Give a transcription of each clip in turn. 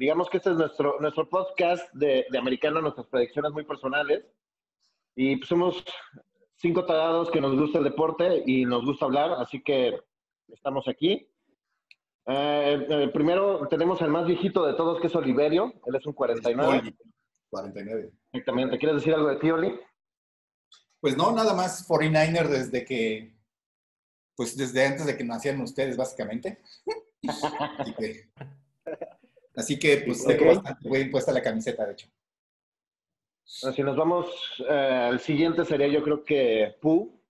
digamos que este es nuestro, nuestro podcast de, de americano, nuestras predicciones muy personales. Y pues somos cinco tarados que nos gusta el deporte y nos gusta hablar, así que estamos aquí. Eh, eh, primero tenemos al más viejito de todos, que es Oliverio. Él es un 49. 49. Exactamente. ¿Quieres decir algo de ti, Oli? Pues no, nada más 49er desde que, pues desde antes de que nacieran ustedes, básicamente. que, así que, pues tengo bastante bien puesta la camiseta, de hecho. Si nos vamos eh, al siguiente sería yo creo que Pu,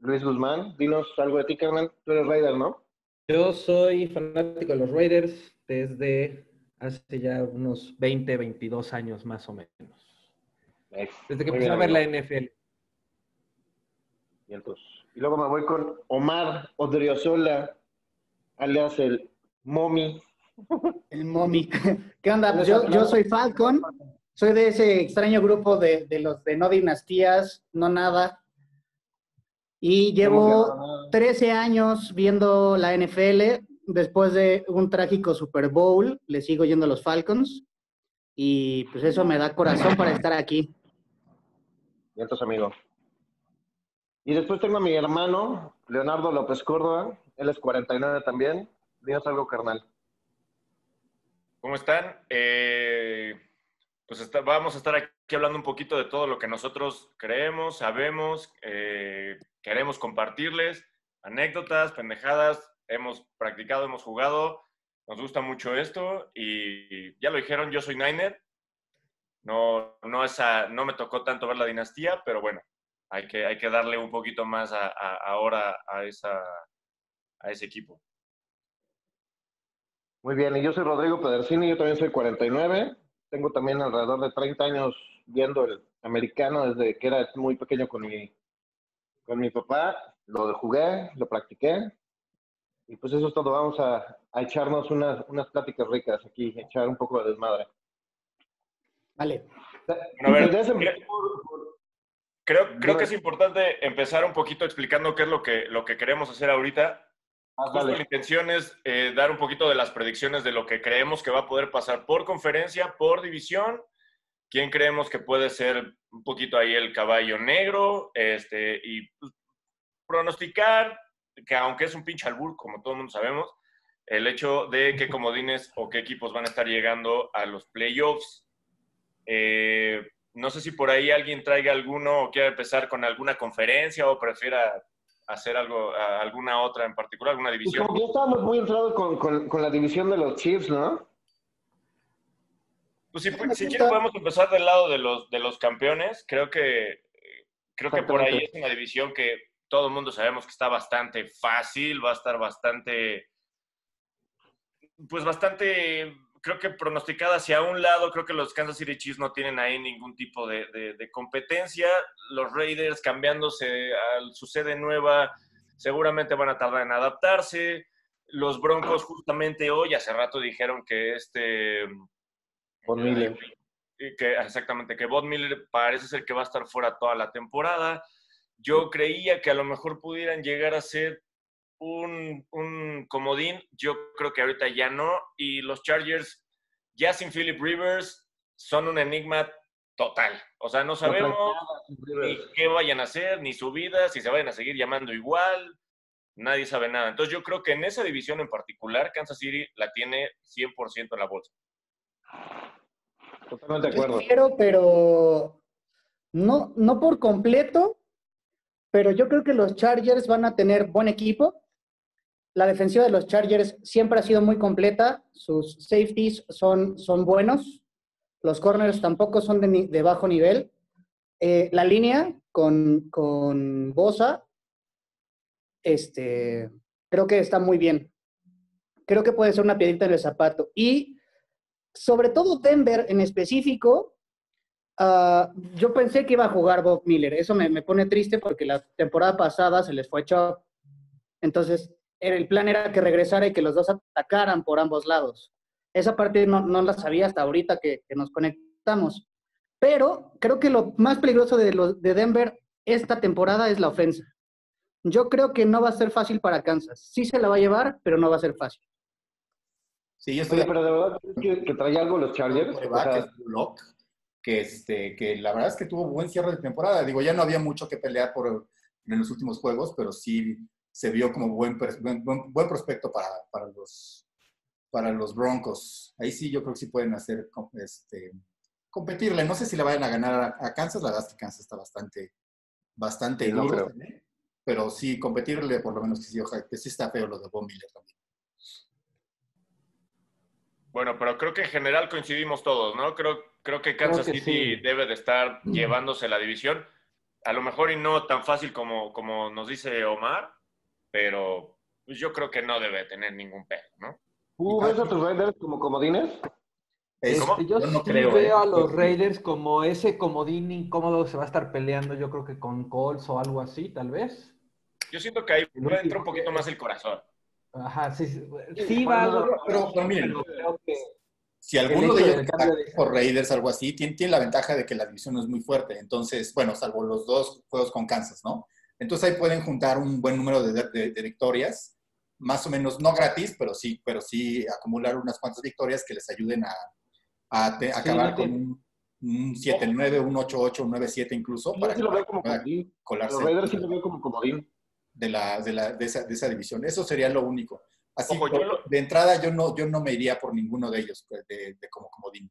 Luis Guzmán. Dinos algo de ti, Carmen. Tú eres Raider, ¿no? Yo soy fanático de los Raiders desde hace ya unos 20, 22 años más o menos. Desde que empecé a ver la NFL. Y, entonces, y luego me voy con Omar Odriozola, alias el Momi. El Momi. ¿Qué onda? Pues yo, yo soy Falcon. Soy de ese extraño grupo de, de los de no dinastías, no nada. Y llevo 13 años viendo la NFL. Después de un trágico Super Bowl, le sigo yendo a los Falcons. Y pues eso me da corazón para estar aquí. Vientos, amigo. Y después tengo a mi hermano, Leonardo López Córdoba. Él es 49 también. Dinos algo, carnal. ¿Cómo están? Eh, pues vamos a estar aquí hablando un poquito de todo lo que nosotros creemos, sabemos, eh, queremos compartirles, anécdotas, pendejadas, hemos practicado, hemos jugado, nos gusta mucho esto y ya lo dijeron, yo soy Niner, no, no, no me tocó tanto ver la dinastía, pero bueno, hay que, hay que darle un poquito más ahora a, esa, a ese equipo. Muy bien, y yo soy Rodrigo Pedersini, yo también soy 49, tengo también alrededor de 30 años viendo el americano desde que era muy pequeño con mi, con mi papá. Lo jugué, lo practiqué. Y pues eso es todo. Vamos a, echarnos unas, unas pláticas ricas aquí, echar un poco de desmadre. Vale. creo, creo que es importante empezar un poquito explicando qué es lo que, lo que queremos hacer ahorita. Ah, la intención es eh, dar un poquito de las predicciones de lo que creemos que va a poder pasar por conferencia, por división, quién creemos que puede ser un poquito ahí el caballo negro, este, y pues, pronosticar, que aunque es un pinche albur, como todo el mundo sabemos, el hecho de qué comodines o qué equipos van a estar llegando a los playoffs. Eh, no sé si por ahí alguien traiga alguno o quiera empezar con alguna conferencia o prefiera hacer algo, alguna otra en particular, alguna pues división. Como ya estábamos muy entrados con, con, la división de los Chiefs, ¿no? Pues si, si quieren podemos empezar del lado de los, de los campeones. Creo que, creo que por ahí es una división que todo el mundo sabemos que está bastante fácil, va a estar bastante, pues bastante creo que pronosticada hacia un lado, creo que los Kansas City Chiefs no tienen ahí ningún tipo de, de, competencia. Los Raiders cambiándose a su sede nueva, seguramente van a tardar en adaptarse. Los Broncos justamente hoy, hace rato dijeron que este... Von Miller. Que, exactamente, que Von Miller parece ser que va a estar fuera toda la temporada. Yo creía que a lo mejor pudieran llegar a ser un, un, comodín, yo creo que ahorita ya no. Y los Chargers, ya sin Philip Rivers, son un enigma total. O sea, no sabemos ni qué vayan a hacer, ni su vida, si se vayan a seguir llamando igual. Nadie sabe nada. Entonces yo creo que en esa división en particular, Kansas City la tiene 100% en la bolsa. Totalmente de acuerdo. Quiero, pero no, no por completo, pero yo creo que los Chargers van a tener buen equipo. La defensiva de los Chargers siempre ha sido muy completa. Sus safeties son, son buenos. Los corners tampoco son de, bajo nivel. Eh, la línea con, con Bosa, este, creo que está muy bien. Creo que puede ser una piedrita en el zapato. Y sobre todo Denver en específico, ah, yo pensé que iba a jugar Bob Miller. Eso me, me, pone triste porque la temporada pasada se les fue hecho. Entonces, el plan era que regresara y que los dos atacaran por ambos lados. Esa parte no, no la sabía hasta ahorita que, nos conectamos. Pero creo que lo más peligroso de, de Denver esta temporada es la ofensa. Yo creo que no va a ser fácil para Kansas. Sí se la va a llevar, pero no va a ser fácil. Sí, yo estoy... pero de verdad que, que trae algo los Chargers. O sea, que, este, que la verdad es que tuvo buen cierre de temporada. Digo, ya no había mucho que pelear por, en los últimos juegos, pero sí se vio como buen, buen, buen prospecto para, para, los, para los Broncos. Ahí sí yo creo que sí pueden hacer este, competirle. No sé si le vayan a ganar a, Kansas, la verdad es que Kansas está bastante, bastante duro, pero sí competirle por lo menos que sí, ojalá, que sí está feo lo de Von Miller también. Bueno, pero creo que en general coincidimos todos, ¿no? Creo, creo que Kansas City debe de estar llevándose la división. A lo mejor y no tan fácil como, como nos dice Omar, pero pues, yo creo que no debe tener ningún peso, ¿no? ¿Tú ves a tus Raiders como comodines? Este, yo, no creo, veo ¿eh? a los Raiders como ese comodín incómodo se va a estar peleando, yo creo que con Colts o algo así, tal vez. Yo siento que ahí entra un poquito más el corazón. Ajá, sí, sí, va, pero, miren, si alguno de ellos por Raiders, algo así, tiene, tiene, la ventaja de que la división no es muy fuerte. Entonces, bueno, salvo los dos juegos con Kansas, ¿no? Entonces ahí pueden juntar un buen número de, victorias, más o menos, no gratis, pero sí, pero sí acumular unas cuantas victorias que les ayuden a, a, acabar con un, 7-9, un 8-8, un 9-7 incluso. para sí lo veo como colarse. Los Raiders sí lo veo como comodín de, la, de, la, de, esa, de, esa, división. Eso sería lo único. Así, de entrada yo no, yo no me iría por ninguno de ellos pues, de, como comodín.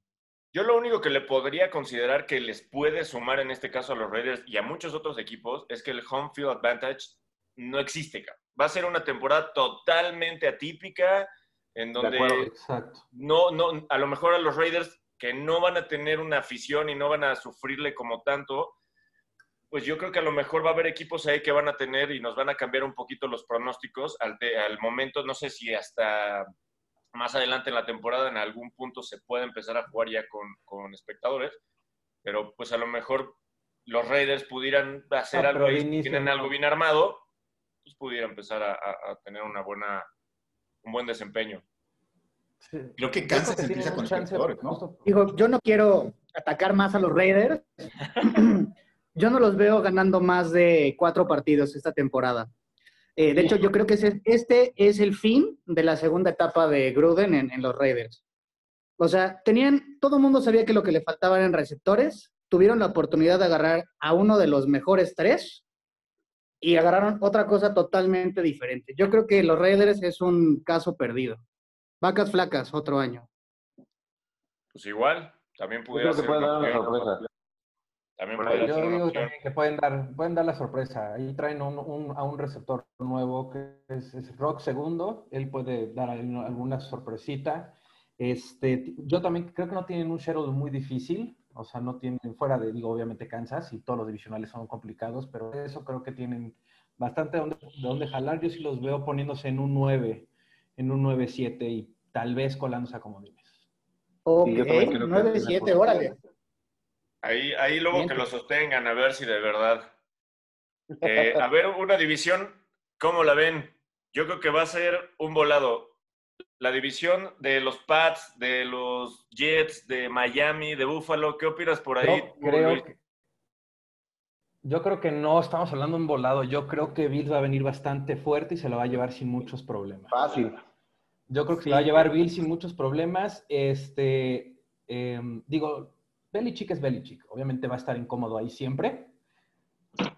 Yo lo único que le podría considerar que les puede sumar en este caso a los Raiders y a muchos otros equipos es que el home field advantage no existe. Va a ser una temporada totalmente atípica en donde no, no, a lo mejor a los Raiders que no van a tener una afición y no van a sufrirle como tanto, pues yo creo que a lo mejor va a haber equipos ahí que van a tener y nos van a cambiar un poquito los pronósticos al, al momento, no sé si hasta más adelante en la temporada en algún punto se puede empezar a jugar ya con, espectadores, pero pues a lo mejor los Raiders pudieran hacer algo ahí, tienen algo bien armado, pues pudiera empezar a, tener una buena, un buen desempeño. Creo que Kansas empieza con espectadores, ¿no? Digo, yo no quiero atacar más a los Raiders, yo no los veo ganando más de cuatro partidos esta temporada. Eh, de hecho, yo creo que este es el fin de la segunda etapa de Gruden en, los Raiders. O sea, tenían, todo el mundo sabía que lo que le faltaba eran receptores, tuvieron la oportunidad de agarrar a uno de los mejores tres y agarraron otra cosa totalmente diferente. Yo creo que los Raiders es un caso perdido. Vacas flacas, otro año. Pues igual, también pudiera ser. También yo digo también que pueden dar, pueden dar la sorpresa. Ahí traen un, a un receptor nuevo que es, Rock segundo. Él puede dar alguna sorpresita. Este, yo también creo que no tienen un schedule muy difícil. O sea, no tienen fuera de, digo, obviamente Kansas y todos los divisionales son complicados, pero eso creo que tienen bastante de donde, jalar. Yo sí los veo poniéndose en un 9, en un 9-7 y tal vez colándose a comodines. Ok, 9-7, órale. Ahí, ahí luego que lo sostengan, a ver si de verdad. Eh, a ver, una división, ¿cómo la ven? Yo creo que va a ser un volado. La división de los Pats, de los Jets, de Miami, de Buffalo, ¿qué opinas por ahí? Yo creo, que, yo creo que no estamos hablando de un volado. Yo creo que Bills va a venir bastante fuerte y se lo va a llevar sin muchos problemas. Fácil. Yo creo que se lo va a llevar Bills sin muchos problemas. Este, em, digo, Belichick es Belichick. Obviamente va a estar incómodo ahí siempre.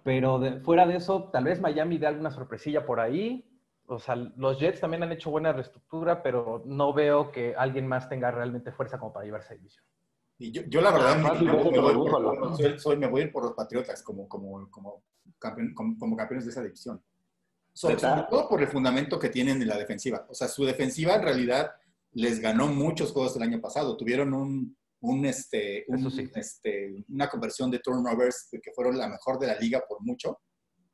Pero fuera de eso, tal vez Miami dé alguna sorpresilla por ahí. O sea, los Jets también han hecho buena reestructura, pero no veo que alguien más tenga realmente fuerza como para llevarse a división. Y yo, la verdad, me, voy, a ir por los Patriotas como, como, como, como, campeones de esa división. sobre todo por el fundamento que tienen en la defensiva. O sea, su defensiva en realidad les ganó muchos juegos el año pasado. Tuvieron un, un, este, este, una conversión de turnovers que fueron la mejor de la liga por mucho.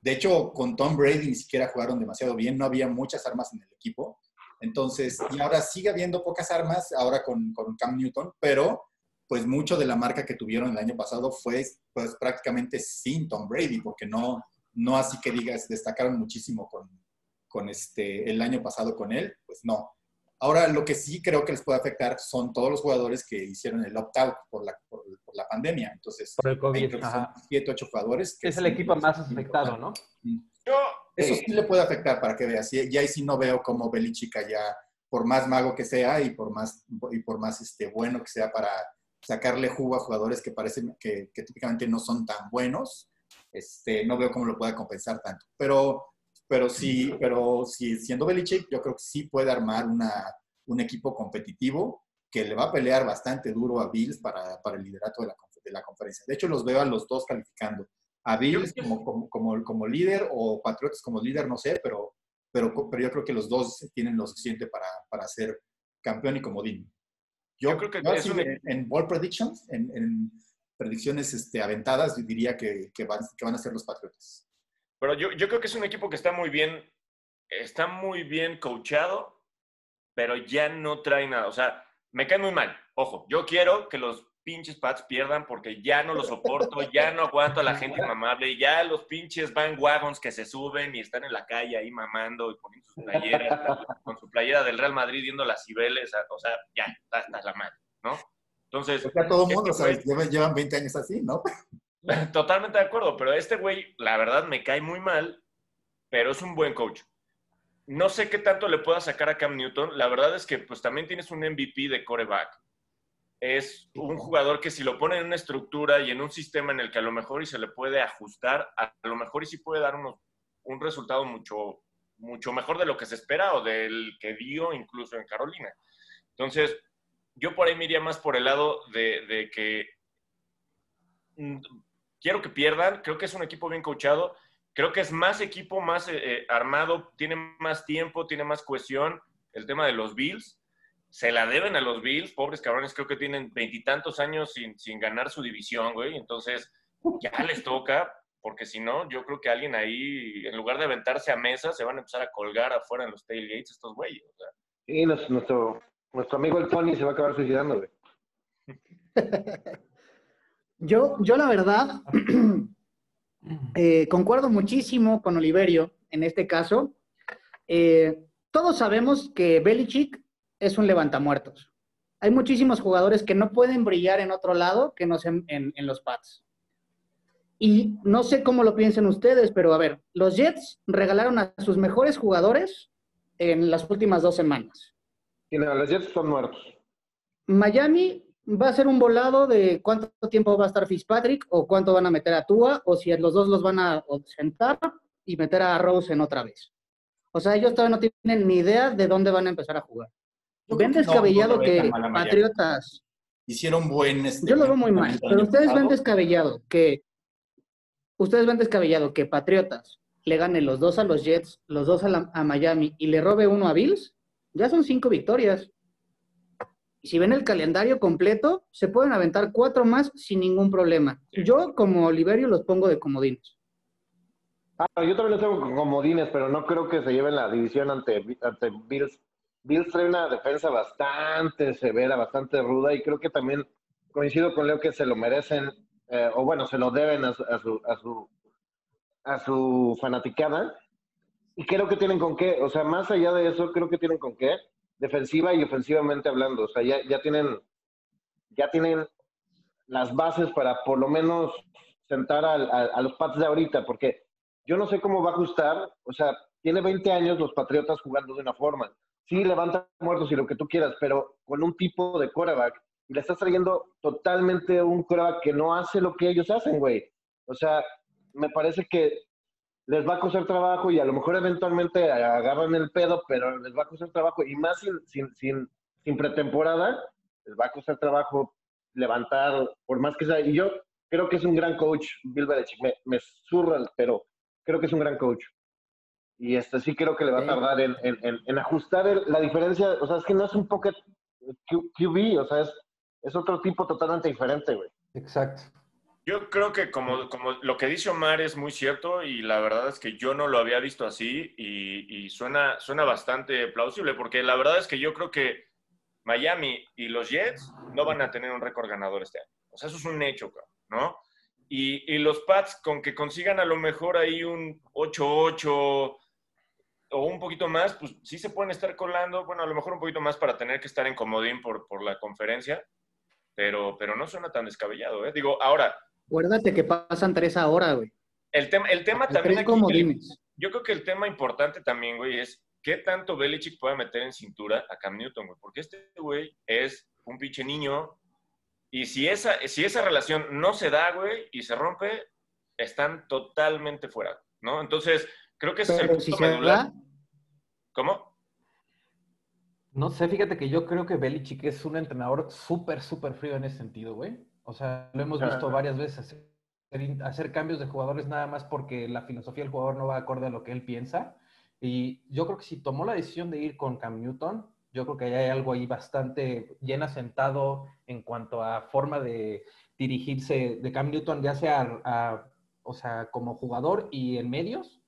De hecho, con Tom Brady ni siquiera jugaron demasiado bien, no había muchas armas en el equipo. Entonces, y ahora sigue habiendo pocas armas, ahora con, con Cam Newton, pero pues mucho de la marca que tuvieron el año pasado fue pues prácticamente sin Tom Brady, porque no, no así que digas, destacaron muchísimo con, con este, el año pasado con él, pues no. Ahora, lo que sí creo que les puede afectar son todos los jugadores que hicieron el opt-out por la, por, la pandemia. Entonces, por el COVID. siete, ocho jugadores. es el equipo más afectado, ¿no? Yo, Eso sí le puede afectar para que veas. Y, ahí sí no veo cómo Belichick ya por más mago que sea y por más, y por más este, bueno que sea para sacarle jugo a jugadores que parecen que, que típicamente no son tan buenos, este, no veo cómo lo pueda compensar tanto. Pero, pero sí, pero sí, siendo Belichick, yo creo que sí puede armar una, un equipo competitivo que le va a pelear bastante duro a Bills para, para el liderato de la, de la, conferencia. De hecho, los veo a los dos calificando. A Bills como, como, como, como líder o Patriotas como líder, no sé, pero, pero, pero yo creo que los dos tienen lo suficiente para, para ser campeón y comodín. Yo, yo creo que en, en, ball predictions, en, en predicciones este, aventadas, diría que, que, van, que van a ser los Patriotas. Pero yo, yo creo que es un equipo que está muy bien, está muy bien coachado, pero ya no trae nada. O sea, me cae muy mal. Ojo, yo quiero que los pinches Pats pierdan porque ya no lo soporto, ya no aguanto a la gente inmamable, ya los pinches van wagons que se suben y están en la calle ahí mamando y poniendo sus playeras, con su playera del Real Madrid viendo las cibeles, o sea, ya, hasta la mano, ¿no? Entonces. Porque a todo mundo, este llevan 20 años así, ¿no? Totalmente de acuerdo, pero este güey, la verdad, me cae muy mal, pero es un buen coach. No sé qué tanto le pueda sacar a Cam Newton. La verdad es que, pues, también tienes un MVP de coreback. Es un jugador que si lo pone en una estructura y en un sistema en el que a lo mejor y se le puede ajustar, a lo mejor y sí puede dar unos, un resultado mucho, mucho mejor de lo que se espera o del que dio incluso en Carolina. Entonces, yo por ahí me iría más por el lado de, que mm, quiero que pierdan, creo que es un equipo bien coachado, creo que es más equipo, más eh, eh, armado, tiene más tiempo, tiene más cohesión, el tema de los Bills, se la deben a los Bills, pobres cabrones, creo que tienen veintitantos años sin, sin ganar su división, güey, entonces ya les toca, porque si no, yo creo que alguien ahí, en lugar de aventarse a mesa, se van a empezar a colgar afuera en los tailgates estos güeyes. O sea. Sí, nuestro, nuestro amigo el Tony se va a acabar suicidando, güey. yo, yo la verdad, eh, concuerdo muchísimo con Oliverio en este caso. Eh, todos sabemos que Belichick es un levantamuertos. Hay muchísimos jugadores que no pueden brillar en otro lado que no sean en, en los pads. Y no sé cómo lo piensen ustedes, pero a ver, los Jets regalaron a sus mejores jugadores en las últimas dos semanas. Y los Jets son muertos. Miami va a ser un volado de cuánto tiempo va a estar Fitzpatrick o cuánto van a meter a Tua o si los dos los van a sentar y meter a Rose en otra vez. O sea, ellos todavía no tienen ni idea de dónde van a empezar a jugar. ven descabellado que Patriotas... Hicieron buen... Este, Yo lo veo muy mal, pero ustedes ven descabellado que... Ustedes ven descabellado que Patriotas le gane los dos a los Jets, los dos a, a Miami y le robe uno a Bills ya son cinco victorias. Y si ven el calendario completo, se pueden aventar cuatro más sin ningún problema. Yo, como Oliverio, los pongo de comodines. Ah, yo también los tengo con comodines, pero no creo que se lleven la división ante, ante Bills. Bills trae una defensa bastante severa, bastante ruda, y creo que también coincido con Leo que se lo merecen, eh, o bueno, se lo deben a su, a su, a su, a su fanaticada y creo que tienen con qué, o sea, más allá de eso, creo que tienen con qué, defensiva y ofensivamente hablando, o sea, ya, tienen, ya tienen las bases para por lo menos sentar a, los Pats de ahorita, porque yo no sé cómo va a ajustar, o sea, tiene 20 años los Patriotas jugando de una forma. Sí, levanta muertos y lo que tú quieras, pero con un tipo de quarterback. Y le estás trayendo totalmente un quarterback que no hace lo que ellos hacen, güey. O sea, me parece que les va a costar trabajo y a lo mejor eventualmente agarran el pedo, pero les va a costar trabajo y más sin, sin, sin, sin pretemporada, les va a costar trabajo levantar, por más que sea. Y yo creo que es un gran coach, Bill Belichick. Me, me surra, pero creo que es un gran coach. Y este sí creo que le va a tardar en, en, en, ajustar la diferencia. O sea, es que no es un pocket QB, o sea, es, es otro tipo totalmente diferente, güey. Exacto. Yo creo que como, como lo que dice Omar es muy cierto y la verdad es que yo no lo había visto así y, suena, suena bastante plausible porque la verdad es que yo creo que Miami y los Jets no van a tener un récord ganador este año. O sea, eso es un hecho, ¿no? Y, y los Pats con que consigan a lo mejor ahí un 8-8 o un poquito más, pues sí se pueden estar colando, bueno, a lo mejor un poquito más para tener que estar en comodín por, por la conferencia, pero, pero no suena tan descabellado, ¿eh? Digo, ahora, Acuérdate que pasan tres ahora, güey. El, tema el tema también. Aquí, yo creo que el tema importante también, güey, es qué tanto Belichick puede meter en cintura a Cam Newton, güey. Porque este güey es un pinche niño. Y si esa, si esa relación no se da, güey, y se rompe, están totalmente fuera, ¿no? Entonces, creo que ese es el punto medular. ¿Cómo? No sé, fíjate que yo creo que Belichick es un entrenador súper, súper frío en ese sentido, güey. O sea, lo hemos visto varias veces hacer, cambios de jugadores nada más porque la filosofía del jugador no va acorde a lo que él piensa. Y yo creo que si tomó la decisión de ir con Cam Newton, yo creo que hay algo ahí bastante bien asentado en cuanto a forma de dirigirse de Cam Newton, ya sea o sea, como jugador y en medios.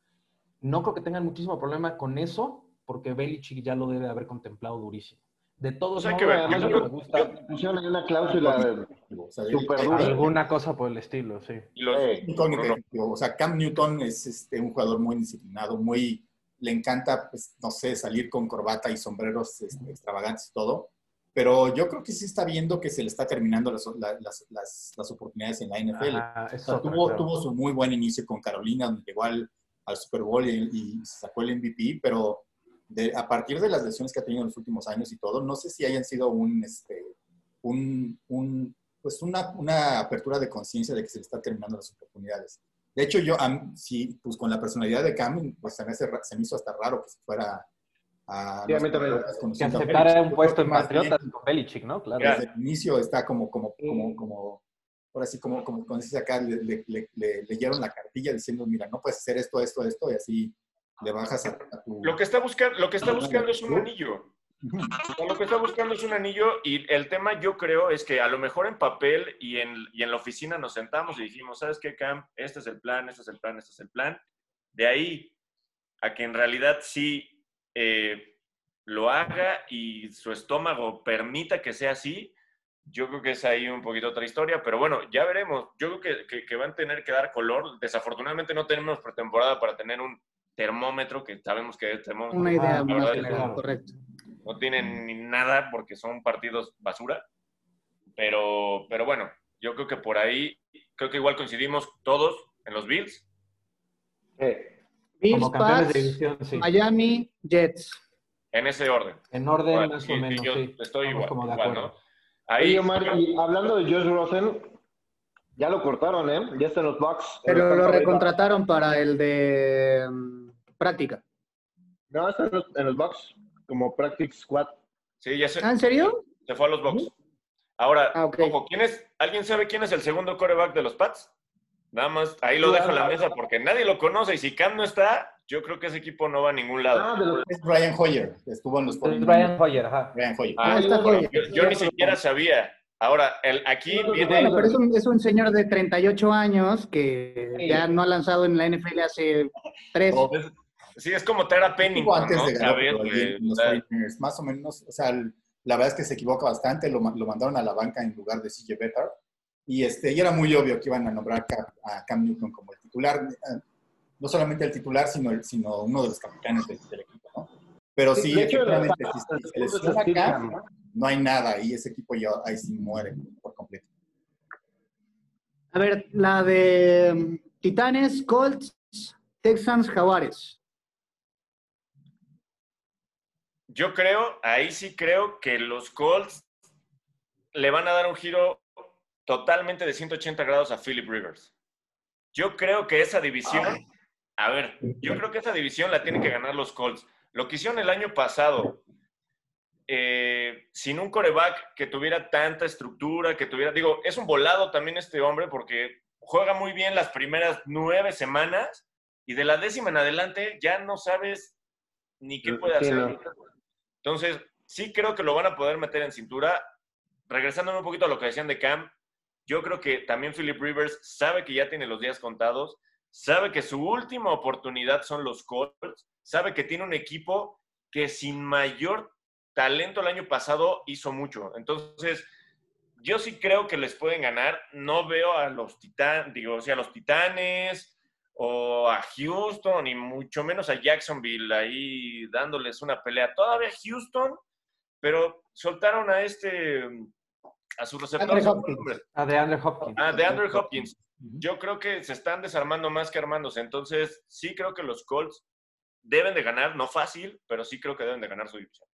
No creo que tengan muchísimo problema con eso, porque Belichick ya lo debe haber contemplado durísimo. De todos modos, además yo me gusta. Hay una cláusula super dura. Alguna cosa por el estilo, sí. O sea, Cam Newton es este, un jugador muy disciplinado, muy. Le encanta, pues, no sé, salir con corbata y sombreros este, extravagantes y todo. Pero yo creo que sí está viendo que se le está terminando las, las, las, oportunidades en la NFL. tuvo, tuvo su muy buen inicio con Carolina, donde llegó al, al Super Bowl y, y sacó el MVP, pero a partir de las lesiones que ha tenido en los últimos años y todo, no sé si hayan sido un, este, un, un pues una, una, apertura de conciencia de que se le están terminando las oportunidades. De hecho, yo, sí, pues con la personalidad de Cam, pues se me, se me hizo hasta raro que se fuera a... que aceptara un puesto en Patriotas con Belichick, ¿no? Claro. Desde el inicio está como, como, como, como ahora sí, como, como, como dice acá, le, le, le, le, leyeron la cartilla diciendo, mira, no puedes hacer esto, esto, esto, y así le bajas a, tu... Lo que está buscando, lo que está buscando es un anillo. Lo que está buscando es un anillo y el tema yo creo es que a lo mejor en papel y en, y en la oficina nos sentamos y dijimos, ¿sabes qué, Cam? Este es el plan, este es el plan, este es el plan. De ahí a que en realidad sí eh, lo haga y su estómago permita que sea así, yo creo que es ahí un poquito otra historia, pero bueno, ya veremos. Yo creo que, que van a tener que dar color. Desafortunadamente no tenemos pretemporada para tener un termómetro, que sabemos que es termómetro. Una idea más correcto. No tienen ni nada porque son partidos basura. Pero, pero bueno, yo creo que por ahí, creo que igual coincidimos todos en los Bills. Bills, Pats, Miami, Jets. En ese orden. En orden más o menos, sí. Estoy igual, ¿no? Ahí, Omar, y hablando de Josh Rosen, ya lo cortaron, ¿eh? Ya está en los box. Pero lo recontrataron para el de mm, práctica. No, está en los, box, como practice squad. Sí, ya se. ¿Ah, en serio? Se fue a los box. Ahora, ah, ¿quién es, ¿alguien sabe quién es el segundo coreback de los Pats? Nada más, ahí lo dejo en la mesa porque nadie lo conoce y si Cam no está, yo creo que ese equipo no va a ningún lado. Ah, es Brian Hoyer, estuvo en los Es Brian Hoyer, ajá. Brian Hoyer. Ah, yo, ni siquiera sabía. Ahora, el, aquí viene... Bueno, pero es un, es un, señor de 38 años que ya no ha lanzado en la NFL hace tres. Sí, es como traer a Penny. Antes de ganar los más o menos, o sea, la verdad es que se equivoca bastante, lo, lo mandaron a la banca en lugar de CJ Better. Y, este, y era muy obvio que iban a nombrar a Cam Newton como el titular, eh, no solamente el titular, sino, el, sino uno de los capitanes del, equipo, ¿no? Pero sí, sí efectivamente, si se acá, no hay nada y ese equipo ya ahí sí muere por completo. A ver, la de um, Titanes, Colts, Texans, Jaguares. Yo creo, ahí sí creo que los Colts le van a dar un giro totalmente de 180 grados a Philip Rivers. Yo creo que esa división, a ver, yo creo que esa división la tienen que ganar los Colts. Lo que hicieron el año pasado, eh, sin un coreback que tuviera tanta estructura, que tuviera, digo, es un volado también este hombre porque juega muy bien las primeras nueve semanas y de la décima en adelante ya no sabes ni qué puede hacer. Entonces, sí creo que lo van a poder meter en cintura. Regresándome un poquito a lo que decían de Cam, yo creo que también Philip Rivers sabe que ya tiene los días contados, sabe que su última oportunidad son los Colts, sabe que tiene un equipo que sin mayor talento el año pasado hizo mucho. Entonces, yo sí creo que les pueden ganar. No veo a los titanes, digo, o sea, a los titanes o a Houston, y mucho menos a Jacksonville ahí dándoles una pelea. Todavía Houston, pero soltaron a este a su receptor. A de Andrew Hopkins. A de Andrew Hopkins. Yo creo que se están desarmando más que armándose. Entonces, sí creo que los Colts deben de ganar, no fácil, pero sí creo que deben de ganar su división.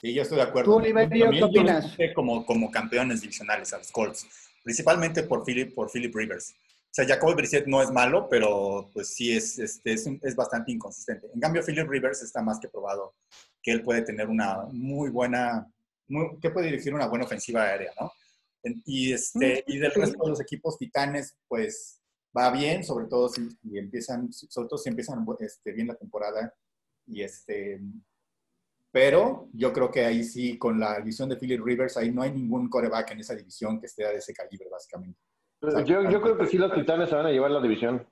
Sí, yo estoy de acuerdo. ¿Tú, Oliverio, qué opinas? Como, como campeones divisionales a los Colts, principalmente por Philip, por Philip Rivers. O sea, Jacoby Brissett no es malo, pero pues sí es, este, es, es, bastante inconsistente. En cambio, Philip Rivers está más que probado que él puede tener una muy buena, muy, que puede dirigir una buena ofensiva aérea, ¿no? Y, este, y del resto de los equipos titanes, pues va bien, sobre todo si, empiezan, sobre todo si empiezan este, bien la temporada. Y este, pero yo creo que ahí sí, con la división de Philip Rivers, ahí no hay ningún coreback en esa división que esté de ese calibre, básicamente yo, yo creo que sí los Titanes se van a llevar la división.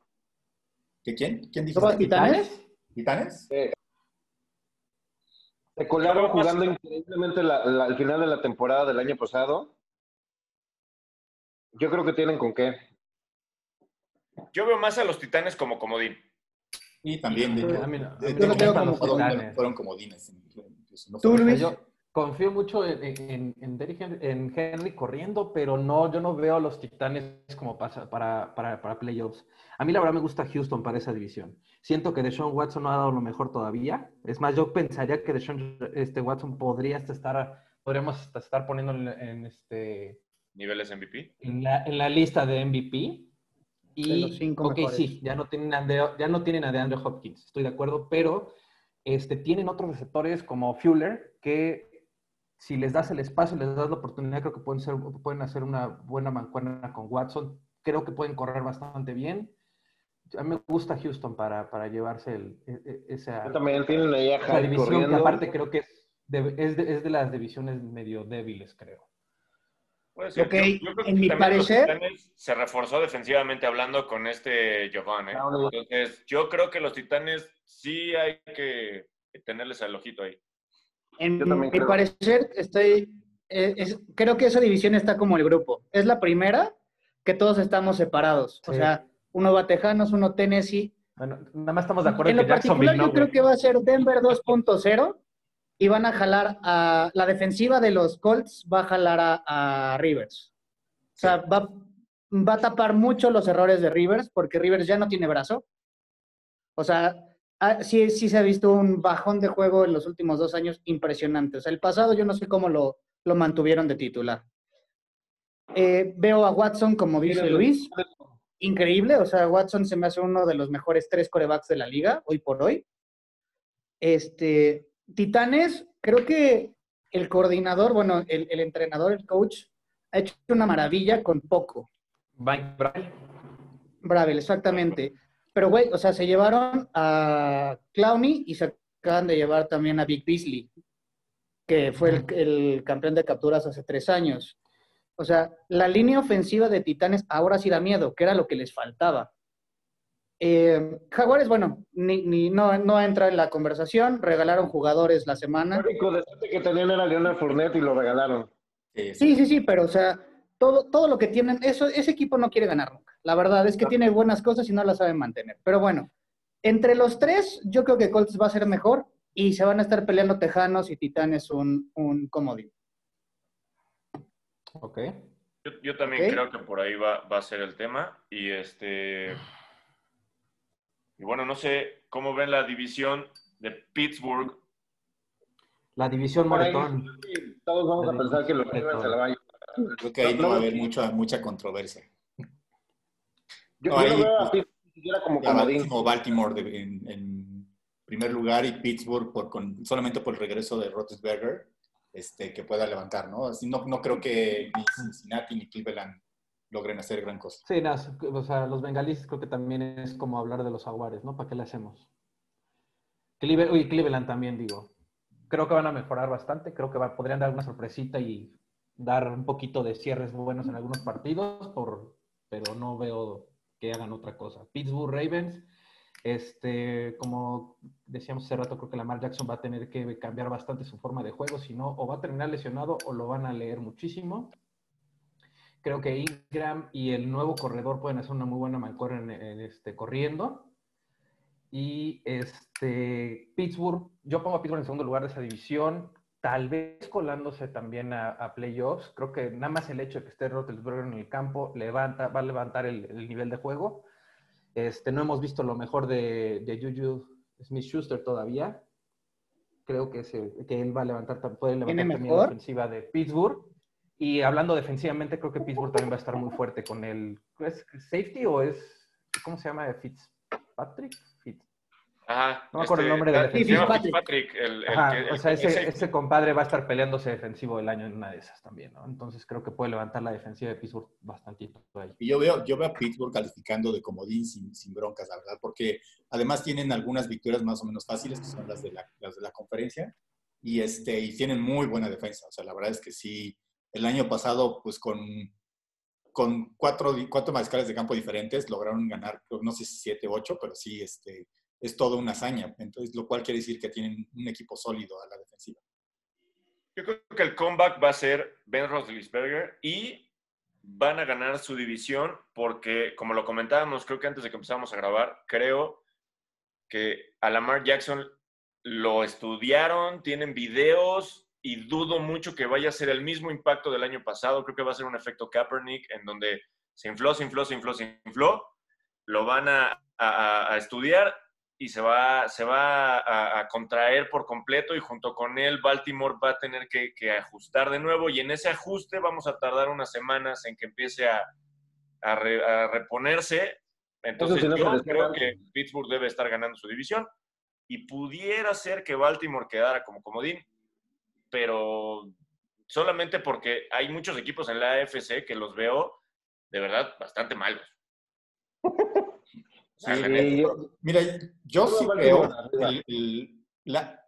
¿Qué quién? ¿Quién dijo? ¿Los Titanes? ¿Titanes? se colaron jugando increíblemente la, al final de la temporada del año pasado. Yo creo que tienen con qué. Yo veo más a los Titanes como comodín. Y también. De, mí yo no como fueron, fueron comodines. ¿Tú, Luis? Confío mucho en, en, en, Henry, corriendo, pero no, yo no veo a los Titanes como para, para, para, playoffs. A mí la verdad me gusta Houston para esa división. Siento que Deshaun Watson no ha dado lo mejor todavía. Es más, yo pensaría que Deshaun este, Watson podría estar, podríamos estar poniendo en, este... ¿Niveles MVP? En la, en la lista de MVP. Y, los cinco ok, sí, ya no, tienen a ya no tienen a DeAndre Hopkins, estoy de acuerdo, pero este, tienen otros receptores como Fuller que si les das el espacio, les das la oportunidad, creo que pueden, ser, pueden hacer una buena mancuerna con Watson. Creo que pueden correr bastante bien. A mí me gusta Houston para, para llevarse el, e, e, esa, también tienen ahí a división que aparte creo que es de, es, de, es de, las divisiones medio débiles, creo. Puede ser. Okay. Yo, creo que en mi parecer se reforzó defensivamente hablando con este Giovanni. ¿eh? Entonces, yo creo que los Titanes sí hay que tenerles el ojito ahí. En mi parecer, estoy, eh, creo que esa división está como el grupo. Es la primera que todos estamos separados. O sea, uno va a Tejanos, uno Tennessee. Bueno, nada más estamos de acuerdo en lo particular, yo creo que va a ser Denver 2.0 y van a jalar a la defensiva de los Colts, va a jalar a, Rivers. O sea, va, va a tapar mucho los errores de Rivers porque Rivers ya no tiene brazo. O sea, Ah, sí, sí se ha visto un bajón de juego en los últimos dos años impresionante. O sea, el pasado yo no sé cómo lo, lo mantuvieron de titular. Eh, veo a Watson, como dice Luis, increíble. O sea, Watson se me hace uno de los mejores tres corebacks de la liga, hoy por hoy. Este, Titanes, creo que el coordinador, bueno, el, el entrenador, el coach, ha hecho una maravilla con poco. Bravel. Bravel, exactamente. Pero, güey, o sea, se llevaron a Clowney y se acaban de llevar también a Big Beasley, que fue el, campeón de capturas hace tres años. O sea, la línea ofensiva de Titanes ahora sí da miedo, que era lo que les faltaba. Eh, Jaguares, bueno, ni, ni, no, no entra en la conversación, regalaron jugadores la semana. El único que tenían era Leonard Fournette y lo regalaron. Sí, sí, sí, pero o sea, todo, todo lo que tienen, eso, ese equipo no quiere ganar nunca. La verdad es que tiene buenas cosas y no las saben mantener. Pero bueno, entre los tres, yo creo que Colts va a ser mejor y se van a estar peleando Tejanos y Titanes un, un comodín. Ok. Yo, también creo que por ahí va, a ser el tema. Y este. Y bueno, no sé cómo ven la división de Pittsburgh. La división Moretón. Todos vamos a pensar que los Ravens se la van a Creo que ahí no va a haber mucha, mucha controversia. Yo, no, veo a Pittsburgh como comodín. Baltimore en, primer lugar y Pittsburgh por, solamente por el regreso de Roethlisberger este, que pueda levantar, ¿no? Así no, no creo que ni Cincinnati ni Cleveland logren hacer gran cosa. Sí, no, o sea, los bengalíes creo que también es como hablar de los jaguares, ¿no? ¿Para qué le hacemos? Cleveland, uy, Cleveland también, digo. Creo que van a mejorar bastante, creo que podrían dar una sorpresita y dar un poquito de cierres buenos en algunos partidos, por, pero no veo que hagan otra cosa. Pittsburgh Ravens, este, como decíamos hace rato, creo que Lamar Jackson va a tener que cambiar bastante su forma de juego, si no, o va a terminar lesionado o lo van a leer muchísimo. Creo que Ingram y el nuevo corredor pueden hacer una muy buena mancuerna en, este, corriendo. Y este, Pittsburgh, yo pongo a Pittsburgh en segundo lugar de esa división tal vez colándose también a, playoffs. Creo que nada más el hecho de que esté Roethlisberger en el campo levanta, va a levantar el, nivel de juego. Este, no hemos visto lo mejor de, de Juju Smith Schuster todavía. Creo que, que él va a levantar, puede levantar también la ofensiva de Pittsburgh. Y hablando defensivamente, creo que Pittsburgh también va a estar muy fuerte con el. ¿Es safety o es. ¿Cómo se llama? Fitzpatrick? Ajá. No me acuerdo el este, nombre de Fitzpatrick. El, o sea, ese, ese, compadre va a estar peleándose defensivo del año en una de esas también, ¿no? Entonces creo que puede levantar la defensiva de Pittsburgh bastante ahí. Y yo veo, yo veo a Pittsburgh calificando de comodín sin, sin broncas, la verdad, porque además tienen algunas victorias más o menos fáciles, que son las de la, las de la conferencia, y, este, y tienen muy buena defensa. O sea, la verdad es que sí, el año pasado, pues con con cuatro, cuatro mariscales de campo diferentes lograron ganar, no sé si siete, ocho, pero sí, este, es toda una hazaña. Entonces, lo cual quiere decir que tienen un equipo sólido a la defensiva. Yo creo que el comeback va a ser Ben Roethlisberger y van a ganar su división porque, como lo comentábamos, creo que antes de que empezáramos a grabar, creo que a Lamar Jackson lo estudiaron, tienen videos y dudo mucho que vaya a ser el mismo impacto del año pasado. Creo que va a ser un efecto Kaepernick en donde se infló, se infló, se infló, se infló. Lo van a, a estudiar y se va, se va a, contraer por completo y junto con él Baltimore va a tener que, ajustar de nuevo y en ese ajuste vamos a tardar unas semanas en que empiece a, reponerse. Entonces yo creo que Pittsburgh debe estar ganando su división y pudiera ser que Baltimore quedara como comodín, pero solamente porque hay muchos equipos en la AFC que los veo de verdad bastante malos. Mira, yo sí veo,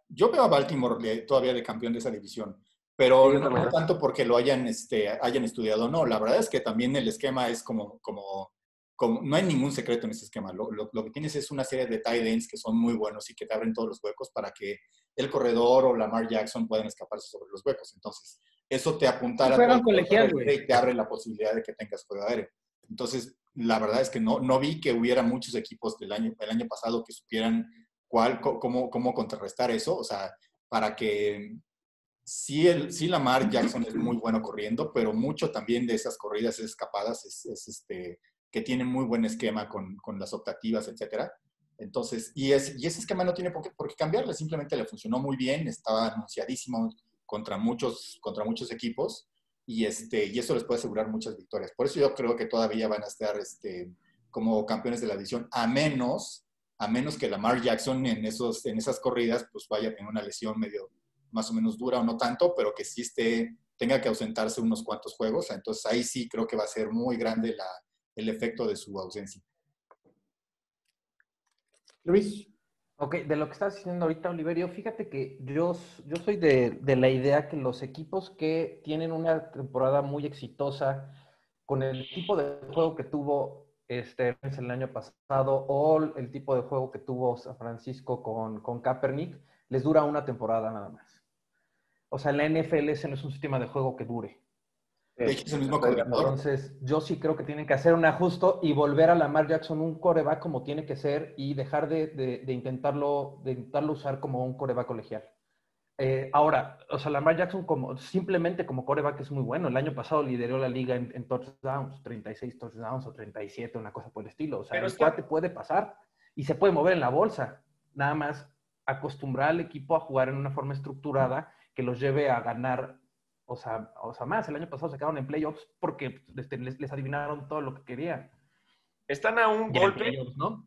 yo veo a Baltimore todavía de campeón de esa división, pero no, tanto porque lo hayan, este, hayan estudiado, no, la verdad es que también el esquema es como, como, como no hay ningún secreto en ese esquema, lo, lo, que tienes es una serie de tight ends que son muy buenos y que te abren todos los huecos para que el corredor o Lamar Jackson puedan escaparse sobre los huecos, entonces eso te apuntala y te abre la posibilidad de que tengas juego aéreo. Entonces, la verdad es que no, no vi que hubiera muchos equipos del año, el año pasado que supieran cuál, cómo, cómo contrarrestar eso. O sea, para que sí, el, sí Lamar Jackson es muy bueno corriendo, pero mucho también de esas corridas escapadas es, este, que tienen muy buen esquema con, con las optativas, etcétera. Entonces, y, es, y ese esquema no tiene por qué, por qué, cambiarle, simplemente le funcionó muy bien, estaba anunciadísimo contra muchos, contra muchos equipos y, este, y eso les puede asegurar muchas victorias. Por eso yo creo que todavía van a estar este, como campeones de la división, a menos, a menos que Lamar Jackson en, esos, en esas corridas pues vaya a tener una lesión medio más o menos dura o no tanto, pero que sí esté, tenga que ausentarse unos cuantos juegos. Entonces ahí sí creo que va a ser muy grande la, el efecto de su ausencia. Luis. Ok, de lo que estás diciendo ahorita, Oliverio, fíjate que yo, soy de, la idea que los equipos que tienen una temporada muy exitosa con el tipo de juego que tuvo este el año pasado o el tipo de juego que tuvo San Francisco con, con Kaepernick, les dura una temporada nada más. O sea, la NFL ese no es un sistema de juego que dure. Entonces, yo sí creo que tienen que hacer un ajuste y volver a Lamar Jackson un coreback como tiene que ser y dejar de, intentarlo, de intentarlo usar como un coreback colegial. Eh, ahora, o sea, Lamar Jackson como, simplemente como coreback es muy bueno. El año pasado lideró la liga en, touchdowns, 36 touchdowns o 37, una cosa por el estilo. O sea, el cuate puede pasar y se puede mover en la bolsa. Nada más acostumbrar al equipo a jugar en una forma estructurada que los lleve a ganar o sea, o sea, más, el año pasado se quedaron en playoffs porque este, les, adivinaron todo lo que querían. Están a un golpe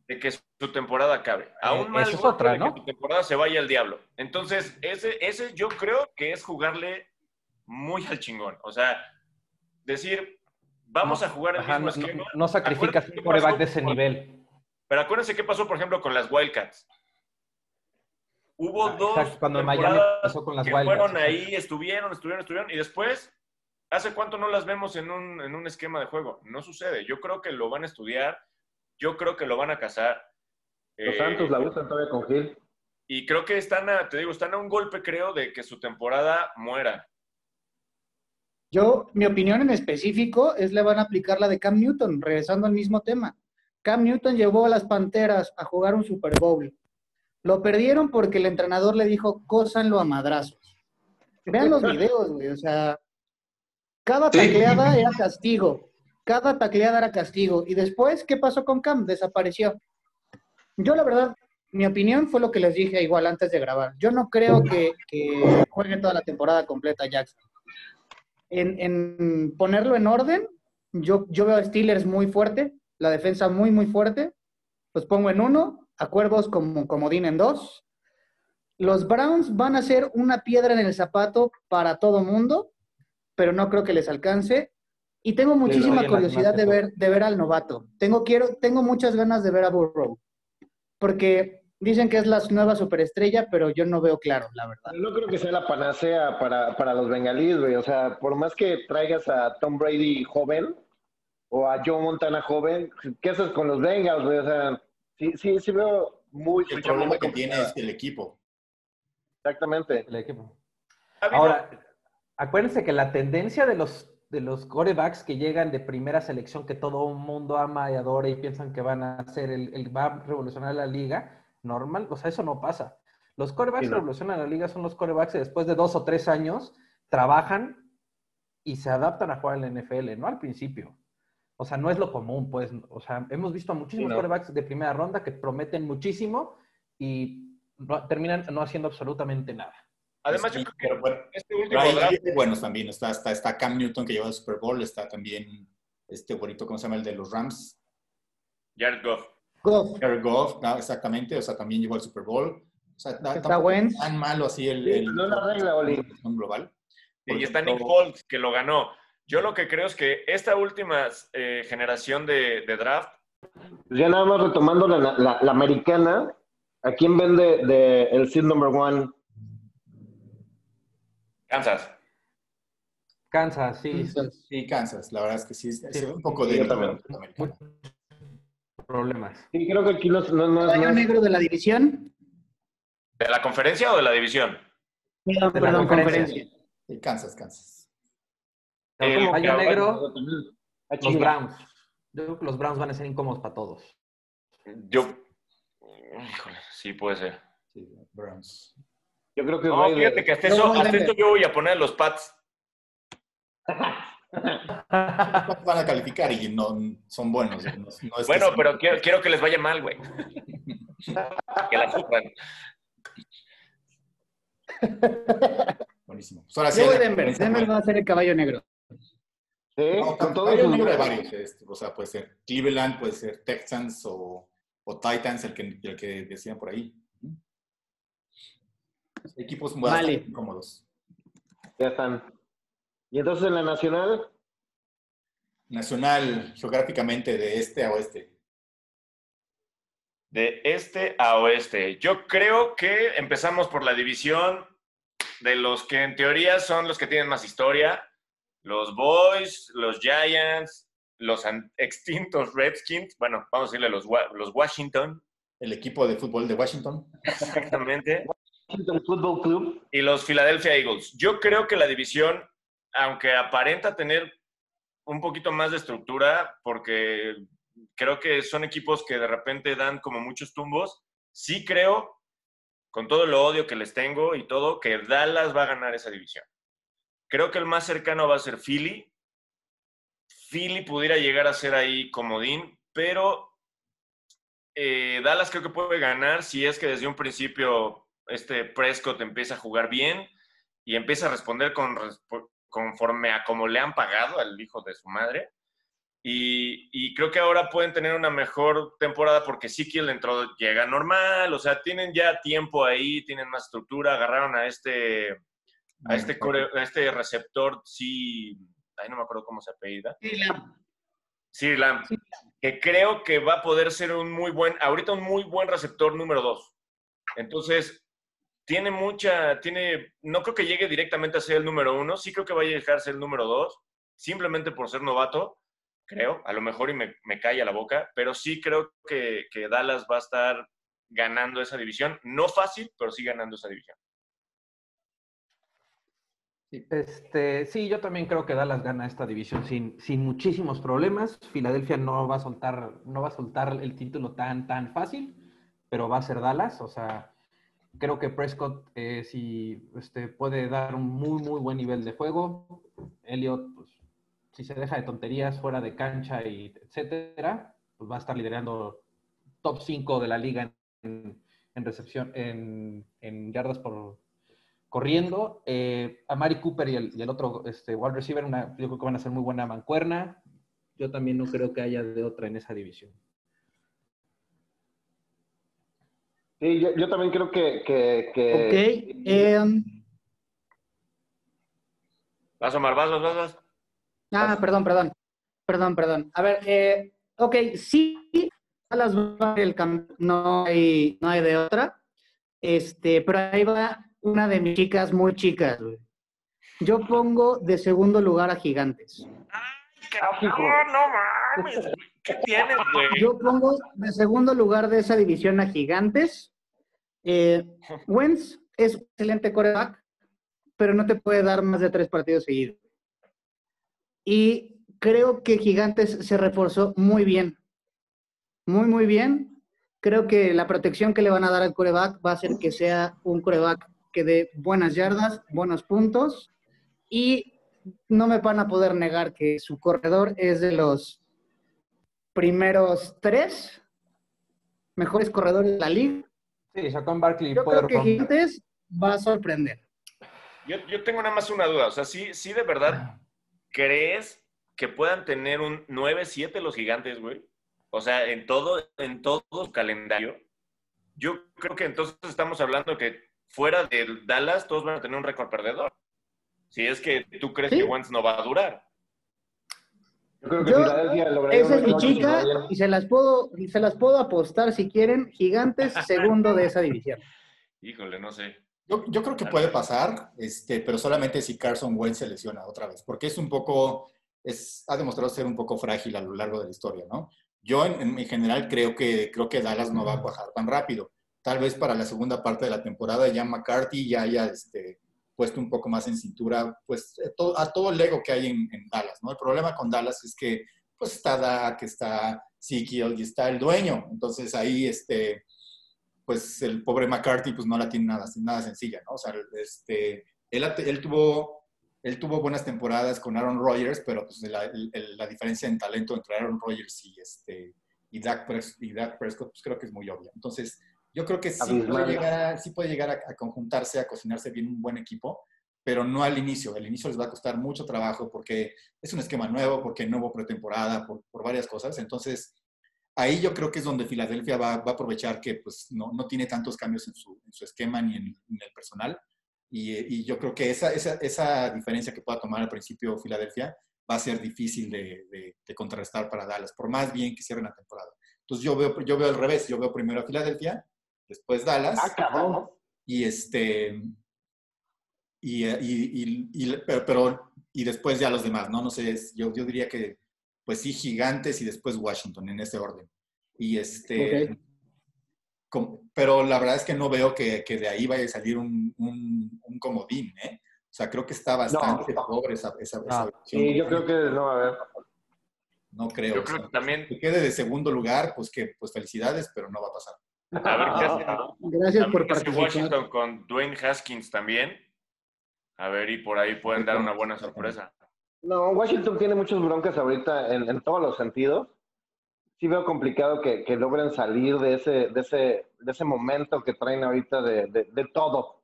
de que su temporada acabe. A un mal es otra, de que su temporada se vaya al diablo. Entonces, ese, ese yo creo que es jugarle muy al chingón. O sea, decir, vamos a jugar el mismo esquema. No, sacrificas un coreback de ese nivel. Pero acuérdense qué pasó, por ejemplo, con las Wildcats. Hubo ah, dos cuando con las que fueron ahí, estuvieron, estuvieron, estuvieron, y después, ¿hace cuánto no las vemos en un, en un esquema de juego? No sucede. Yo creo que lo van a estudiar, yo creo que lo van a cazar. Los eh, Santos la usan todavía con Gil. Y creo que están a, te digo, están a un golpe, creo, de que su temporada muera. Yo, mi opinión en específico es le van a aplicar la de Cam Newton, regresando al mismo tema. Cam Newton llevó a las Panteras a jugar un Super Bowl. Lo perdieron porque el entrenador le dijo, cósanlo a madrazos. Vean los videos, güey, o sea, cada tacleada era castigo, cada tacleada era castigo. Y después, ¿qué pasó con Cam? Desapareció. Yo la verdad mi opinión fue lo que les dije igual antes de grabar. Yo no creo que, que juegue toda la temporada completa Jackson. En, en ponerlo en orden, yo, yo veo a Steelers muy fuerte, la defensa muy, muy fuerte. Los pongo en uno, a Cuervos como comodín en dos. Los Browns van a ser una piedra en el zapato para todo mundo, pero no creo que les alcance. Y tengo muchísima curiosidad de ver, de ver al novato. Tengo, quiero, tengo muchas ganas de ver a Burrow. Porque dicen que es la nueva superestrella, pero yo no veo claro, la verdad. No creo que sea la panacea para, para los bengalíes, güey. O sea, por más que traigas a Tom Brady joven o a Joe Montana joven, ¿qué haces con los Bengals, güey? O sea, sí, sí, sí veo muy... El problema que tiene es el equipo. Exactamente. El equipo. Ahora, acuérdense que la tendencia de los de los corebacks que llegan de primera selección que todo el mundo ama y adora y piensan que van a ser el, el va a revolucionar la liga, normal, o sea, eso no pasa. Los corebacks que revolucionan la liga son los corebacks que después de dos o tres años trabajan y se adaptan a jugar en la NFL, no al principio. O sea, no es lo común, pues. O sea, hemos visto a muchísimos corebacks de primera ronda que prometen muchísimo y terminan no haciendo absolutamente nada. Además, yo creo que bueno, este último draft... buenos también. Está, está, está Cam Newton que lleva el Super Bowl, está también este bonito, ¿cómo se llama? El de los Rams. Jared Goff. Goff. Jared Goff, no, exactamente. O sea, también llevó el Super Bowl. O sea, está bueno. tan malo así el, el, no la regla, Oli. global. Y está Nick Foles, que lo ganó. Yo lo que creo es que esta última eh, generación de, de, draft... Pues ya nada más retomando la, la, la americana, ¿a quién vende de el seed number one Kansas. Kansas, sí. Sí, Kansas. La verdad es que sí, sí. un poco de... también. Problemas. Sí, creo que aquí no, no, no, ¿Caballo negro de la división? ¿De la conferencia o de la división? Perdón, de la perdón, conferencia. Sí, Kansas, Kansas. El caballo negro, los Browns. Yo creo que los Browns van a ser incómodos para todos. Yo, híjole, sí puede ser. Sí, Browns. Yo creo que no, fíjate que hasta, eso, hasta esto yo voy a poner los Pats. van a calificar y no son buenos. No, es bueno, pero quiero, quiero, que les vaya mal, güey. que la sufran. Buenísimo. Pues ahora sí, yo voy Denver. Denver va a ser el caballo negro. Sí, no, con todo caballo negro de varios. Este, o sea, puede ser Cleveland, puede ser Texans o, o Titans, el que, el que decían por ahí. Equipos muy vale. cómodos. Ya están. ¿Y entonces en la nacional? Nacional, geográficamente, de este a oeste. De este a oeste. Yo creo que empezamos por la división de los que en teoría son los que tienen más historia. Los Boys, los Giants, los extintos Redskins. Bueno, vamos a decirle los, los Washington. El equipo de fútbol de Washington. Exactamente. Football Club. Y los Philadelphia Eagles. Yo creo que la división, aunque aparenta tener un poquito más de estructura, porque creo que son equipos que de repente dan como muchos tumbos, sí creo, con todo el odio que les tengo y todo, que Dallas va a ganar esa división. Creo que el más cercano va a ser Philly. Philly pudiera llegar a ser ahí comodín, pero eh, Dallas creo que puede ganar si es que desde un principio este Prescott empieza a jugar bien y empieza a responder con, conforme a como le han pagado al hijo de su madre. Y, creo que ahora pueden tener una mejor temporada porque sí que el entró llega normal, o sea, tienen ya tiempo ahí, tienen más estructura, agarraron a este, a este, este receptor, sí, ahí no me acuerdo cómo se apellida. Sí, Lam. Que creo que va a poder ser un muy buen, ahorita un muy buen receptor número dos. Entonces, tiene mucha, tiene, no creo que llegue directamente a ser el número uno, sí creo que va a llegar a ser el número dos, simplemente por ser novato, creo, a lo mejor y me, me calla la boca, pero sí creo que, que, Dallas va a estar ganando esa división, no fácil, pero sí ganando esa división. Este, sí, yo también creo que Dallas gana esta división sin, sin muchísimos problemas. Filadelfia no va a soltar, no va a soltar el título tan, tan fácil, pero va a ser Dallas, o sea, Creo que Prescott eh, si este, puede dar un muy, muy buen nivel de juego. Elliot, pues, si se deja de tonterías fuera de cancha y etcétera, pues va a estar liderando top 5 de la liga en, en recepción, en, yardas por corriendo. Eh, a Mari Cooper y el, otro este, wide receiver, una, yo creo que van a ser muy buena mancuerna. Yo también no creo que haya de otra en esa división. Sí, yo, también creo que... que, Ok. Eh, vas, Omar, vas, vas, vas. Ah, perdón, perdón. Perdón, perdón. A ver, eh, ok, sí, las el no hay, no hay de otra. Este, pero ahí va una de mis chicas muy chicas, güey. Yo pongo de segundo lugar a Gigantes. Ay, no, no mames. ¿Qué tienes, güey? Yo pongo de segundo lugar de esa división a Gigantes. Eh, Wentz es excelente coreback, pero no te puede dar más de tres partidos seguidos. Y creo que Gigantes se reforzó muy bien muy, muy bien. Creo que la protección que le van a dar al coreback va a hacer que sea un coreback que dé buenas yardas, buenos puntos y no me van a poder negar que su corredor es de los primeros tres mejores corredores de la liga. Sí, Saquon Barkley. Yo creo que Gigantes va a sorprender. Yo, yo, tengo nada más una duda. O sea, ¿sí, sí de verdad crees que puedan tener un 9-7 los gigantes, güey? O sea, en todo, en todo su calendario. Yo creo que entonces estamos hablando que fuera de Dallas todos van a tener un récord perdedor. Si es que tú crees que Wentz no va a durar. Yo creo que Yo, esa es mi chica y se las puedo se las puedo apostar si quieren gigantes segundo de esa división. Híjole, no sé. Yo, yo, creo que puede pasar, este, pero solamente si Carson Wentz se lesiona otra vez, porque es un poco, es, ha demostrado ser un poco frágil a lo largo de la historia, ¿no? Yo en, general creo que, creo que Dallas no va a bajar tan rápido. Tal vez para la segunda parte de la temporada ya McCarthy ya haya este, puesto un poco más en cintura pues, eh, a todo el ego que hay en, Dallas. ¿no? El problema con Dallas es que pues, está Dak, está Sikiel y está el dueño. Entonces ahí este, pues el pobre McCarthy pues no la tiene nada, nada sencilla. ¿no? O sea, este, él, él tuvo él tuvo buenas temporadas con Aaron Rodgers, pero pues, la, diferencia en talento entre Aaron Rodgers y, este, y, Dak, Prescott, pues creo que es muy obvia. Entonces, yo creo que sí puede llegar, sí puede llegar a, conjuntarse, a cocinarse bien un buen equipo, pero no al inicio. Al inicio les va a costar mucho trabajo porque es un esquema nuevo, porque no hubo pretemporada, por, por varias cosas. Entonces, ahí yo creo que es donde Filadelfia va, va a aprovechar que pues, no, no, tiene tantos cambios en su, en su esquema ni en, en, el personal y, yo creo que esa, esa, esa, diferencia que pueda tomar al principio Filadelfia va a ser difícil de, de, contrarrestar para Dallas, por más bien que cierren la temporada. Entonces yo veo, yo veo al revés, yo veo primero a Filadelfia, después Dallas. Ah, y este. Y, y, y, pero, y después ya los demás, ¿no? No sé, yo, yo diría que, pues sí, gigantes y después Washington en ese orden. Y este pero la verdad es que no veo que, que de ahí vaya a salir un, un, un, comodín, ¿eh? O sea, creo que está bastante pobre esa, esa, Sí, yo creo que no va a haber. No creo. Yo creo que también. Que quede de segundo lugar, pues que pues felicidades, pero no va a pasar. A ver qué hace. Gracias por participar. Washington con Dwayne Haskins también. A ver, y por ahí pueden dar una buena sorpresa. No, Washington tiene muchos broncas ahorita en, en todos los sentidos sí veo complicado que, que, logren salir de ese, de, ese, de ese momento que traen ahorita de, de, todo.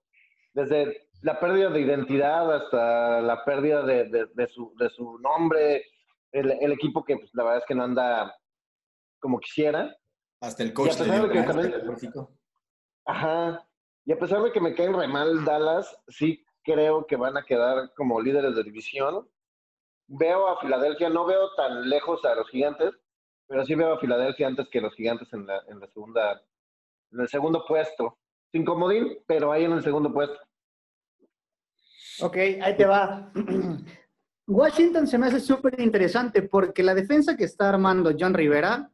Desde la pérdida de identidad hasta la pérdida de, de su, de su nombre, el, el, equipo que pues, la verdad es que no anda como quisiera. Hasta el coach de que Ajá. Y a pesar de que me caen re mal Dallas, sí creo que van a quedar como líderes de división. Veo a Filadelfia, no veo tan lejos a los gigantes, pero sí veo a Filadelfia antes que los gigantes en la, en la segunda, en el segundo puesto. Sin comodín, pero ahí en el segundo puesto. Ok, ahí te va. Washington se me hace súper interesante porque la defensa que está armando John Rivera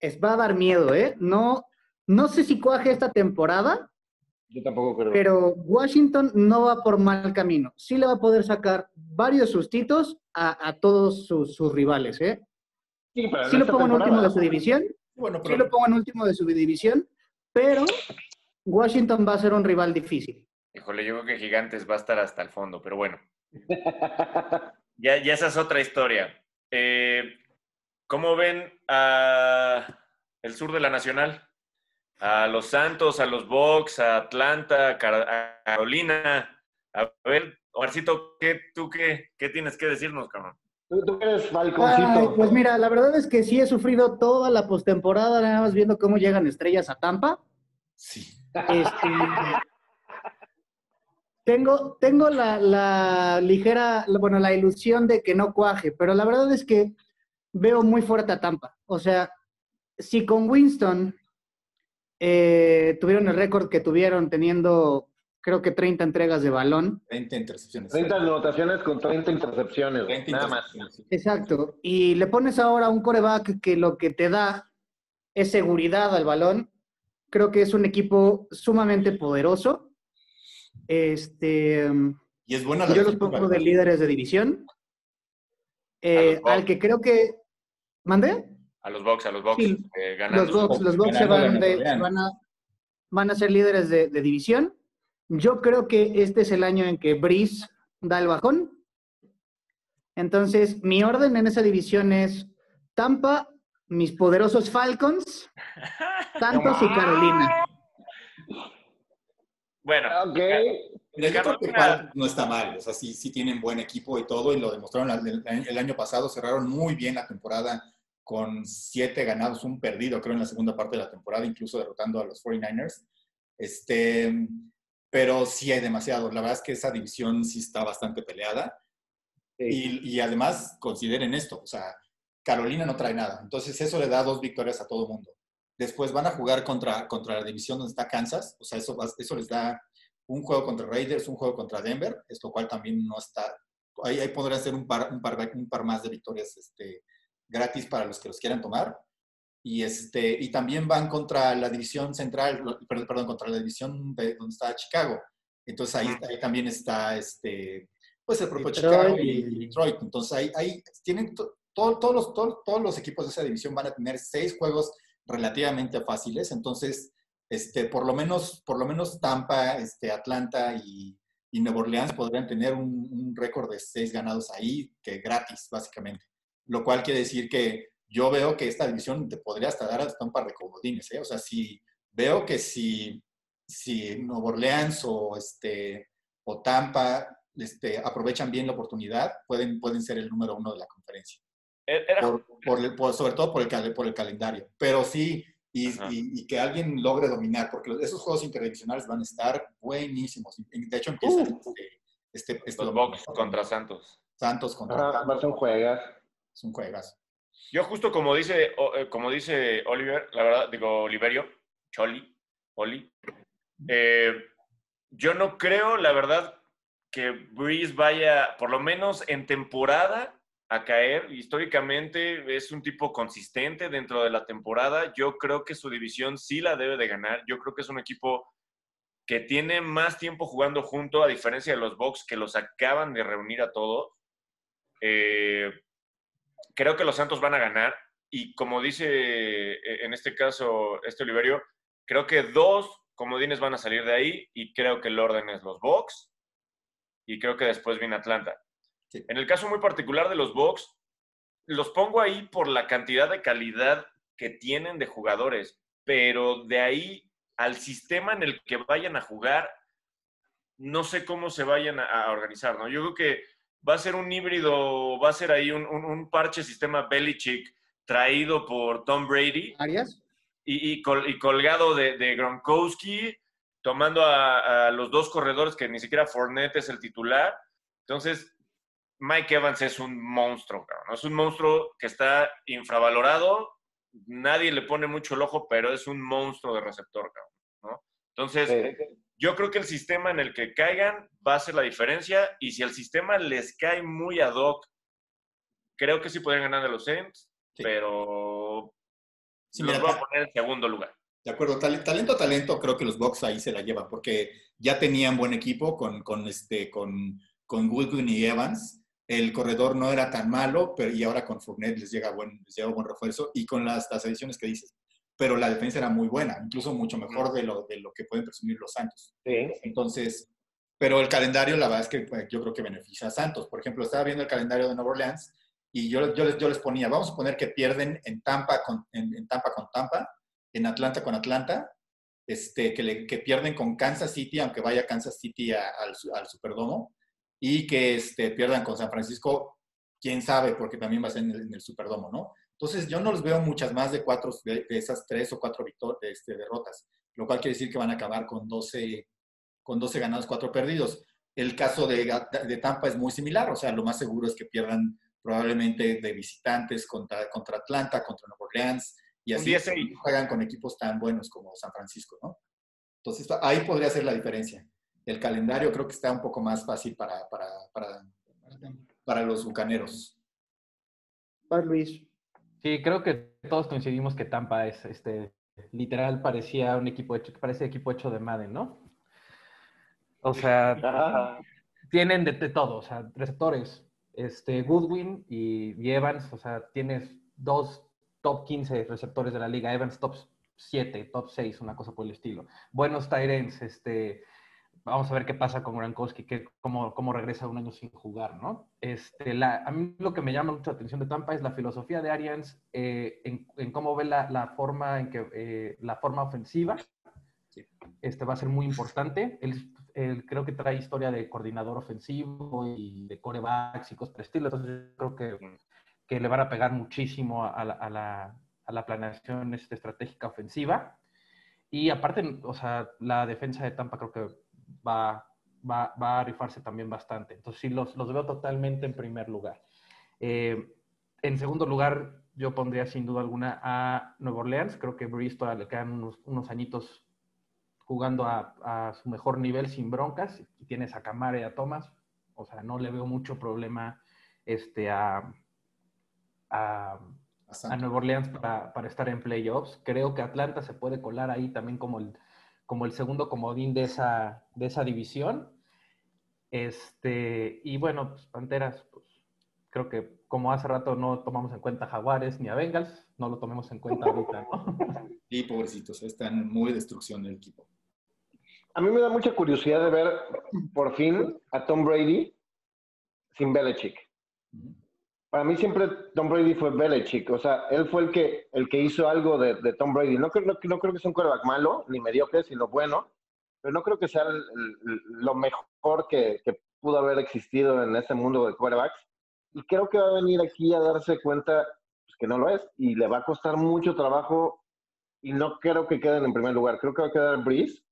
es, va a dar miedo, ¿eh? No, no sé si cuaje esta temporada. Yo tampoco creo. Pero Washington no va por mal camino. Sí le va a poder sacar varios sustitos a, a todos sus, sus, rivales, ¿eh? Sí, lo pongo en último de su división. Bueno, Sí lo pongo en último de su división, pero Washington va a ser un rival difícil. Híjole, yo creo que Gigantes va a estar hasta el fondo, pero bueno. ya, ya esa es otra historia. Eh, ¿Cómo ven a el sur de la Nacional? a los Santos, a los Bucks, a Atlanta, a Carolina. A ver, Omarcito, ¿qué, ¿tú qué, qué tienes que decirnos, cabrón? Tú, eres balconcito. pues mira, la verdad es que sí he sufrido toda la postemporada, nada más viendo cómo llegan estrellas a Tampa. Sí. Este, tengo tengo la, la, ligera, bueno, la ilusión de que no cuaje, pero la verdad es que veo muy fuerte a Tampa. O sea, si con Winston eh, tuvieron el récord que tuvieron teniendo creo que 30 entregas de balón. 30 intercepciones. 30 anotaciones con 30 intercepciones. 30 nada más. Exacto. Y le pones ahora un coreback que lo que te da es seguridad al balón. Creo que es un equipo sumamente poderoso. Este. Y es buena la Yo los pongo de líderes de división. Eh, al que creo que. ¿Mandé? A los Bucks, a los Bucks. Eh, los Bucks, los Bucks se van, de, van, a, van a ser líderes de, de división. Yo creo que este es el año en que Breeze da el bajón. Entonces, mi orden en esa división es Tampa, mis poderosos Falcons, Santos y Carolina. Bueno, okay. No está mal, o sea, sí, sí tienen buen equipo y todo, y lo demostraron el, año pasado, cerraron muy bien la temporada con siete ganados, un perdido, creo, en la segunda parte de la temporada, incluso derrotando a los 49ers. Este, pero sí hay demasiado. La verdad es que esa división sí está bastante peleada. Y, y, además, consideren esto, o sea, Carolina no trae nada. Entonces, eso le da dos victorias a todo el mundo. Después van a jugar contra, contra la división donde está Kansas, o sea, eso, eso les da un juego contra Raiders, un juego contra Denver, esto cual también no está. Ahí, ahí podría ser un par, un, par, un par más de victorias este, gratis para los que los quieran tomar. Y, este, y también van contra la división central, perdón, contra la división de donde está Chicago. Entonces ahí, ahí también está este, pues el propio Chicago y, Detroit. Entonces ahí, ahí tienen todos, los, todos los equipos de esa división van a tener seis juegos relativamente fáciles. Entonces, este, por, lo menos, por lo menos Tampa, este, Atlanta y, y Nueva Orleans podrían tener un, un récord de seis ganados ahí, que gratis, básicamente. Lo cual quiere decir que yo veo que esta división te podría hasta dar hasta un par de comodines, ¿eh? O sea, si veo que si, si Nueva Orleans o, este, o Tampa este, aprovechan bien la oportunidad, pueden, pueden ser el número uno de la conferencia. E-, por, sobre todo por el, por el calendario. Pero sí, y, y, que alguien logre dominar, porque esos juegos interdivisionales van a estar buenísimos. De hecho, empiezan uh. este, este, este Los contra Santos. Santos contra ah, Santos. juegas. Es un juegas. Yo justo como dice, eh, como dice Oliver, la verdad, digo Oliverio, Choli, Oli, eh, yo no creo, la verdad, que Breeze vaya, por lo menos en temporada, a caer. Históricamente es un tipo consistente dentro de la temporada. Yo creo que su división sí la debe de ganar. Yo creo que es un equipo que tiene más tiempo jugando junto, a diferencia de los Bucks que los acaban de reunir a todos. Eh, creo que los Santos van a ganar y como dice eh, en este caso este Oliverio, creo que dos comodines van a salir de ahí y creo que el orden es los Bucks y creo que después viene Atlanta. En el caso muy particular de los Bucks, los pongo ahí por la cantidad de calidad que tienen de jugadores, pero de ahí al sistema en el que vayan a jugar, no sé cómo se vayan a, organizar, ¿no? Yo creo que va a ser un híbrido, va a ser ahí un, parche sistema Belichick traído por Tom Brady. ¿Arias? Y, colgado de, Gronkowski, tomando a, los dos corredores que ni siquiera Fournette es el titular. Entonces, Mike Evans es un monstruo, ¿no? Es un monstruo que está infravalorado. Nadie le pone mucho el ojo, pero es un monstruo de receptor, ¿no? Entonces, yo creo que el sistema en el que caigan va a ser la diferencia y si el sistema les cae muy ad hoc, creo que sí podrían ganar de los Saints, pero sí, los voy a poner en segundo lugar. De acuerdo, talento, talento, creo que los Bucks ahí se la llevan porque ya tenían buen equipo con, con, este, con, con Goodwin y Evans. El corredor no era tan malo, pero y ahora con Fournette les llega buen, les llega buen refuerzo y con las, las ediciones que dices pero la defensa era muy buena, incluso mucho mejor de lo, de lo que pueden presumir los Santos. Sí. Entonces, pero el calendario, la verdad es que pues, yo creo que beneficia a Santos. Por ejemplo, estaba viendo el calendario de Nueva Orleans y yo, yo, les, yo les ponía, vamos a poner que pierden en Tampa, con, en, Tampa con Tampa, en Atlanta con Atlanta este, que, le, que pierden con Kansas City, aunque vaya Kansas City al, al Superdomo, y que este, pierdan con San Francisco, quién sabe, porque también va a ser en el, en el Superdomo, ¿no? Entonces, yo no los veo muchas más de cuatro de, esas tres o cuatro este, derrotas, lo cual quiere decir que van a acabar con 12, con 12 ganados, cuatro perdidos. El caso de, de, Tampa es muy similar, o sea, lo más seguro es que pierdan probablemente de visitantes contra, contra Atlanta, contra Nueva Orleans, y así juegan con equipos tan buenos como San Francisco, ¿no? Entonces, ahí podría ser la diferencia. El calendario creo que está un poco más fácil para, para, para, para los bucaneros. Vas, Luis. Sí, creo que todos coincidimos que Tampa es, este, literal, parecía un equipo hecho, parece equipo hecho de Madden, ¿no? O sea, tienen de, todo, o sea, receptores, este, Goodwin y, Evans, o sea, tienes dos top 15 receptores de la liga, Evans top 7, top 6, una cosa por el estilo. Buenos Tyrants, este, vamos a ver qué pasa con Gronkowski, que, cómo, cómo regresa un año sin jugar, ¿no? Este, la, a mí lo que me llama mucho la atención de Tampa es la filosofía de Arians eh, en, en, cómo ve la, la, forma en que eh, la forma ofensiva este va a ser muy importante. Él, él, creo que trae historia de coordinador ofensivo y de corebacks y cosas por estilo, entonces creo que, que, le van a pegar muchísimo a, la, a la, a la planeación este, estratégica ofensiva. Y aparte, o sea, la defensa de Tampa creo que va, va, va a rifarse también bastante. Entonces sí, los, los veo totalmente en primer lugar. Eh, en segundo lugar, yo pondría sin duda alguna a Nueva Orleans. Creo que Bristol le quedan unos, unos añitos jugando a, a, su mejor nivel sin broncas. Y tienes a Camara y a Thomas. O sea, no le veo mucho problema este, a, a, a Nueva Orleans para, para, estar en playoffs. Creo que Atlanta se puede colar ahí también como el, como el segundo comodín de esa, de esa división. Este, y bueno, pues Panteras, pues creo que como hace rato no tomamos en cuenta Jaguares ni a Bengals, no lo tomemos en cuenta ahorita, ¿no? Sí, pobrecitos, están muy destrucción del equipo. A mí me da mucha curiosidad de ver por fin a Tom Brady sin Belichick para mí siempre Tom Brady fue Belichick, o sea, él fue el que, el que hizo algo de, de Tom Brady. No, no, no, creo que sea un quarterback malo, ni mediocre, sino bueno, pero no creo que sea el, el, lo mejor que, que, pudo haber existido en ese mundo de quarterbacks. Y creo que va a venir aquí a darse cuenta pues, que no lo es, y le va a costar mucho trabajo, y no creo que queden en primer lugar. Creo que va a quedar Breeze,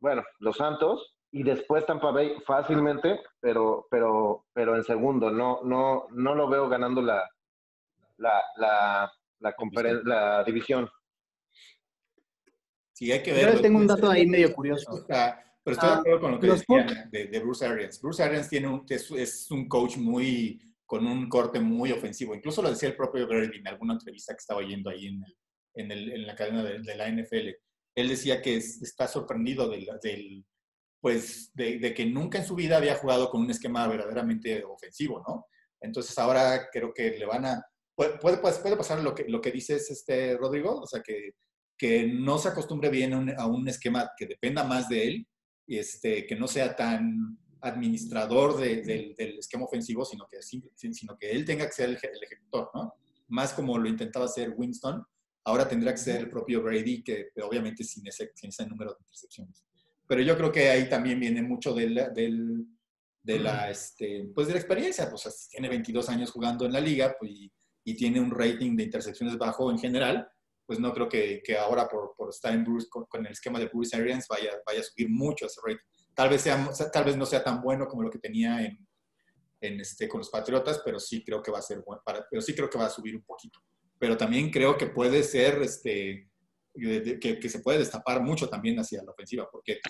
bueno, los Santos, y después Tampa Bay fácilmente, pero, pero, pero en segundo. No, no, no lo veo ganando la, la, la, la, la división. Sí, hay que ver. Yo tengo un dato ahí medio curioso. pero estoy de acuerdo con lo que decía de, de, Bruce Arians. Bruce Arians tiene un, es, es, un coach muy con un corte muy ofensivo. Incluso lo decía el propio Brady en alguna entrevista que estaba oyendo ahí en, el, en, el, en la cadena de, de, la NFL. Él decía que es, está sorprendido del, del pues de, que nunca en su vida había jugado con un esquema verdaderamente ofensivo, ¿no? Entonces ahora creo que le van a... Puede, puede, puede pasar lo que, lo que dices, este, Rodrigo, o sea, que, que no se acostumbre bien a un, esquema que dependa más de él, y este, que no sea tan administrador de, de, del esquema ofensivo, sino que, sino que él tenga que ser el, ejecutor, ¿no? Más como lo intentaba hacer Winston, ahora tendrá que ser el propio Brady, que obviamente sin ese, sin ese número de intercepciones pero yo creo que ahí también viene mucho del, del, de, la, este, pues de la experiencia. Pues tiene 22 años jugando en la liga pues, y, y, tiene un rating de intercepciones bajo en general, pues no creo que, que ahora por, por estar en Bruce, con, con, el esquema de Bruce Arians vaya, vaya a subir mucho ese rating. Tal vez, sea, tal vez no sea tan bueno como lo que tenía en, en este, con los Patriotas, pero sí creo que va a ser bueno, para, pero sí creo que va a subir un poquito. Pero también creo que puede ser este, que, que, se puede destapar mucho también hacia la ofensiva, porque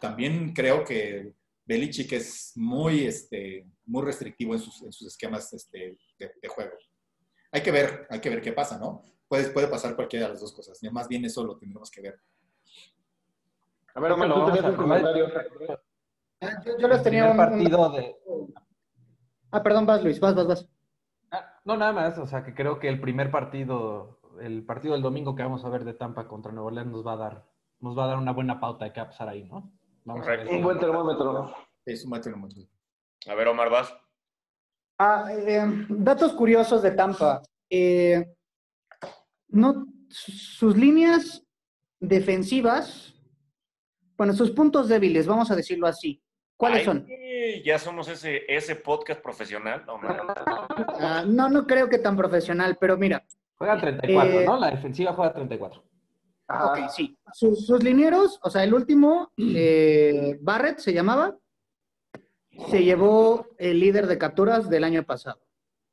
también creo que Belichick es muy, este, muy restrictivo en sus, en sus esquemas este, de, de, juego. Hay que ver, hay que ver qué pasa, ¿no? Puede, puede pasar cualquiera de las dos cosas. Y más bien eso lo tendremos que ver. A ver, Omar, tú tenías un comentario. Ah, yo, yo les tenía un partido de... Ah, perdón, vas Luis, vas, vas, vas. Ah, no, nada más, o sea, que creo que el primer partido el partido del domingo que vamos a ver de Tampa contra Nueva Orleans nos va a dar, nos va a dar una buena pauta de qué va a pasar ahí, ¿no? Vamos a ver un buen termómetro. Es un buen termómetro. A ver, Omar, vas. Ah, eh, datos curiosos de Tampa. Eh, no, sus líneas defensivas, bueno, sus puntos débiles, vamos a decirlo así. ¿Cuáles Ay, son? Ya somos ese, ese podcast profesional. No, no, no. Ah, no, no creo que tan profesional, pero mira, Juega 34, Eh, ¿no? La defensiva juega 34. ok, sí. Sus, sus linieros, o sea, el último, eh, Barrett se llamaba, se llevó el líder de capturas del año pasado.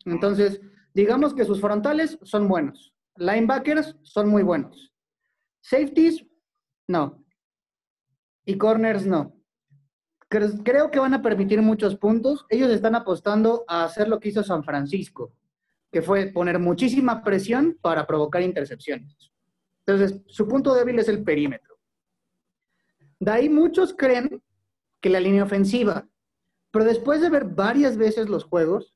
Entonces, digamos que sus frontales son buenos. Linebackers son muy buenos. Safeties, no. Y corners, no. Cre- Creo que van a permitir muchos puntos. Ellos están apostando a hacer lo que hizo San Francisco, que fue poner muchísima presión para provocar intercepciones. Entonces, su punto débil es el perímetro. De ahí muchos creen que la línea ofensiva, pero después de ver varias veces los juegos,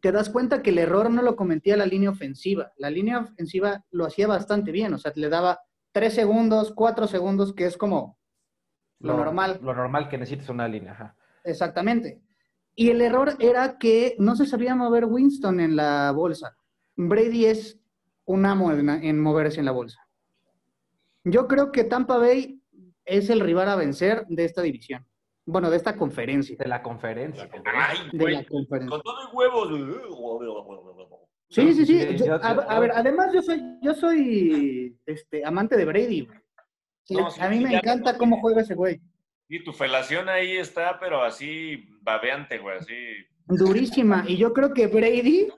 te das cuenta que el error no lo cometía la línea ofensiva. La línea ofensiva lo hacía bastante bien, o sea, le daba tres segundos, cuatro segundos, que es como lo normal. Lo normal que necesites una línea. Ajá. Exactamente. Y el error era que no se sabía mover Winston en la bolsa. Brady es un amo en, en moverse en la bolsa. Yo creo que Tampa Bay es el rival a vencer de esta división. Bueno, de esta conferencia. De la conferencia. Ay, De güey. la conferencia. Con todo y huevos. Sí, sí, sí. Yo- a, ver, además yo soy, yo soy este, amante de Brady. güey. Sí, No, sí, a mí sí, me encanta cómo juega ese güey. Y tu felación ahí está, pero así babeante, güey, así. Durísima. Y yo creo que Brady,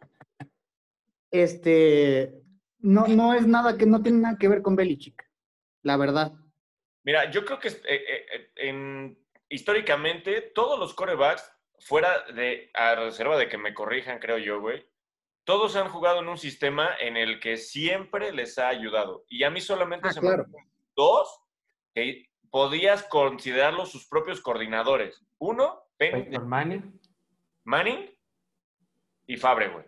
este, no, no es nada que no tiene nada que ver con Belichick. La verdad. Mira, yo creo que eh, eh, eh, en, históricamente todos los corebacks, fuera de, a reserva de que me corrijan, creo yo, güey, todos han jugado en un sistema en el que siempre les ha ayudado. Y a mí solamente Ah, se claro. me dos que podías considerarlos sus propios coordinadores. Uno, Peyton Peyton Manning. Manning y Fabre, güey.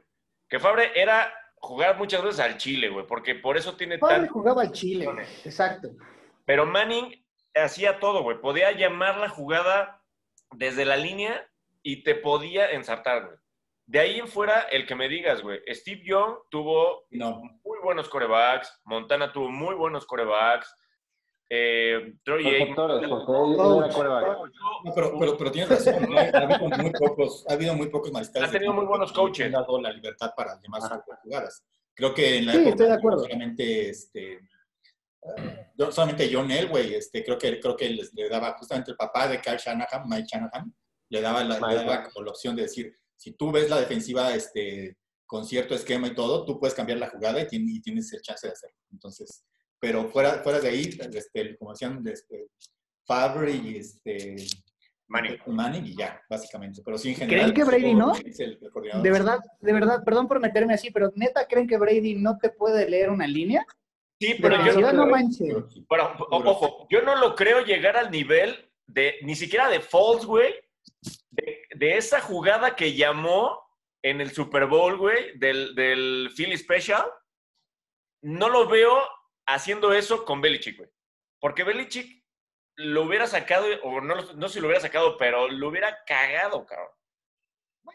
Que Fabre era jugar muchas veces al Chile, güey, porque por eso tiene Padre tanto... jugaba al Chile. güey. Exacto. Pero Manning hacía todo, güey. Podía llamar la jugada desde la línea y te podía ensartar, güey. De ahí en fuera, el que me digas, güey. Steve Young tuvo No, muy buenos corebacks. Montana tuvo muy buenos corebacks. Eh, Troy Aikman. No, pero, pero, pero tienes razón. ¿no? Ha habido muy pocos, ha habido muy pocos maestros. Ha tenido muy buenos coaches. Han dado la libertad para sus propias jugadas. Creo que en la Sí, época estoy de acuerdo. solamente este, eh, yo- solamente John Elway, este, creo que creo que les- le daba justamente el papá de Kyle Shanahan, Mike Shanahan, le daba la, le daba como la opción de decir, si tú ves la defensiva este, con cierto esquema y todo, tú puedes cambiar la jugada y tienes el chance de hacerlo. Entonces, pero fuera, fuera de ahí, este, como decían, este, Favre y este, Manning. Manning y ya, básicamente. Pero sí, en general. ¿Creen que Brady todo no? el- el. De verdad, de verdad, perdón por meterme así, pero neta, ¿creen que Brady no te puede leer una línea? Sí, De pero yo no, no manches. Pero ojo, yo no lo creo llegar al nivel de, ni siquiera de Falls, güey, de, de esa jugada que llamó en el Super Bowl, güey, del, del Philly Special. No lo veo haciendo eso con Belichick, güey. Porque Belichick lo hubiera sacado, o no, lo- no sé si lo hubiera sacado, pero lo hubiera cagado, cabrón.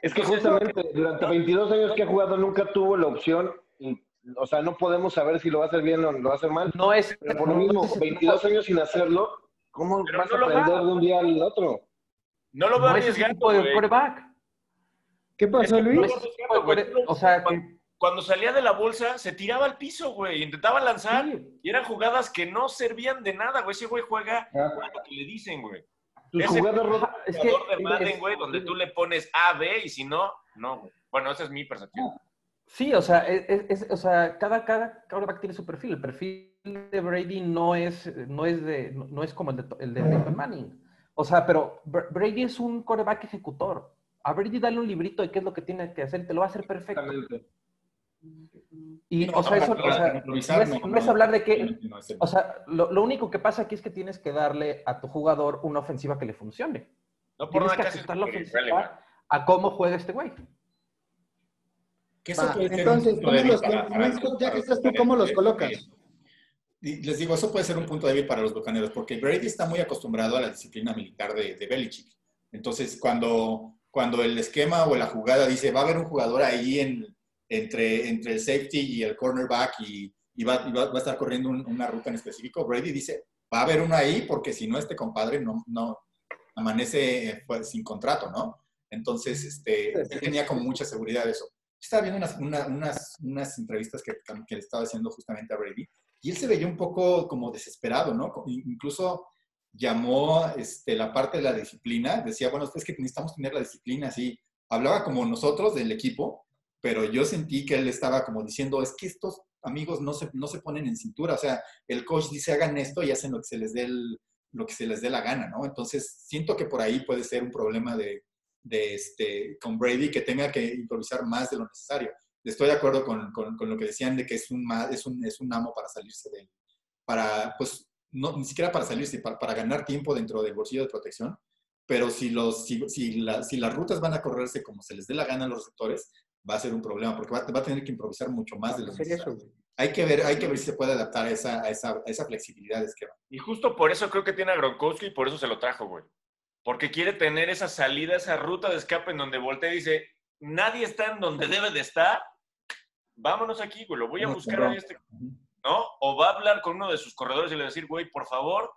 Es que justamente durante 22 años que ha jugado nunca tuvo la opción, o sea, no podemos saber si lo va a hacer bien o lo va a hacer mal. No es. Pero por lo no mismo, es- 22 años sin hacerlo, ¿cómo Pero vas no a aprender va. de un día al otro? No lo veo no es ese arriesgando, tipo de quarterback. ¿Qué Es pasó, que no No Luis? es ese tipo de quarterback. O sea, que. Cuando salía de la bolsa, se tiraba al piso, güey. Intentaba lanzar sí, y eran jugadas que no servían de nada, güey. Ese güey juega Ah. lo que le dicen, güey. Tus Ese- jugadas rotas. Es que. De Madden, es- güey, donde tú le pones A, B y si no, no, güey. Bueno, esa es mi percepción. Sí, o sea, es, es- o sea cada, cada quarterback tiene su perfil. El perfil de Brady no es, no es, de, no es como el de, el de Peyton Manning. O sea, pero Br- Brady es un quarterback ejecutor. A Brady dale un librito de qué es lo que tiene que hacer, te lo va a hacer perfecto. Y, No, o sea, eso, o sea, no, es, no, hablar de que, o sea, lo, lo único que pasa aquí es que tienes que darle a tu jugador una ofensiva que le funcione. No por Tienes nada que ajustar la es ofensiva a cómo juega este güey. que eso Va, puede ser entonces, un punto ¿cómo débil los- para- para- Luis, ya que estás tú, ¿cómo los colocas? Les digo, eso puede ser un punto débil para los bucaneros, porque Brady está muy acostumbrado a la disciplina militar de, de Belichick. Entonces, cuando, cuando el esquema o la jugada dice, va a haber un jugador ahí en, entre, entre el safety y el cornerback y, y va, a estar corriendo una ruta en específico, Brady dice, va a haber uno ahí porque si no, este compadre no, no amanece eh, pues, sin contrato, ¿no? Entonces, este, él tenía como mucha seguridad de eso. Estaba viendo unas, unas, unas entrevistas que, que le estaba haciendo justamente a Brady y él se veía un poco como desesperado, ¿no? Incluso llamó este, la parte de la disciplina, decía, bueno, es que necesitamos tener la disciplina así. Hablaba como nosotros del equipo, pero yo sentí que él estaba como diciendo, es que estos amigos no se, no se ponen en cintura, o sea, el coach dice hagan esto y hacen lo que se les dé, lo que se les dé la gana, ¿no? Entonces, siento que por ahí puede ser un problema de, de este, con Brady que tenga que improvisar más de lo necesario. Estoy de acuerdo con, con, con lo que decían de que es un, es un, es un amo para salirse de, para, pues, no, ni siquiera para salirse, para, para ganar tiempo dentro del bolsillo de protección, pero si, los, si, si, si, las rutas van a correrse como se les dé la gana a los receptores, va a ser un problema, porque va, va a tener que improvisar mucho más de lo necesario. Hay que ver, hay que ver si se puede adaptar a esa, a esa, a esa flexibilidad de esquema. Y justo por eso creo que tiene a Gronkowski y por eso se lo trajo, güey. Porque quiere tener esa salida, esa ruta de escape en donde voltea y dice, nadie está en donde debe de estar, vámonos aquí, güey, lo voy a buscar a este, ¿no? O va a hablar con uno de sus corredores y le va a decir, güey, por favor,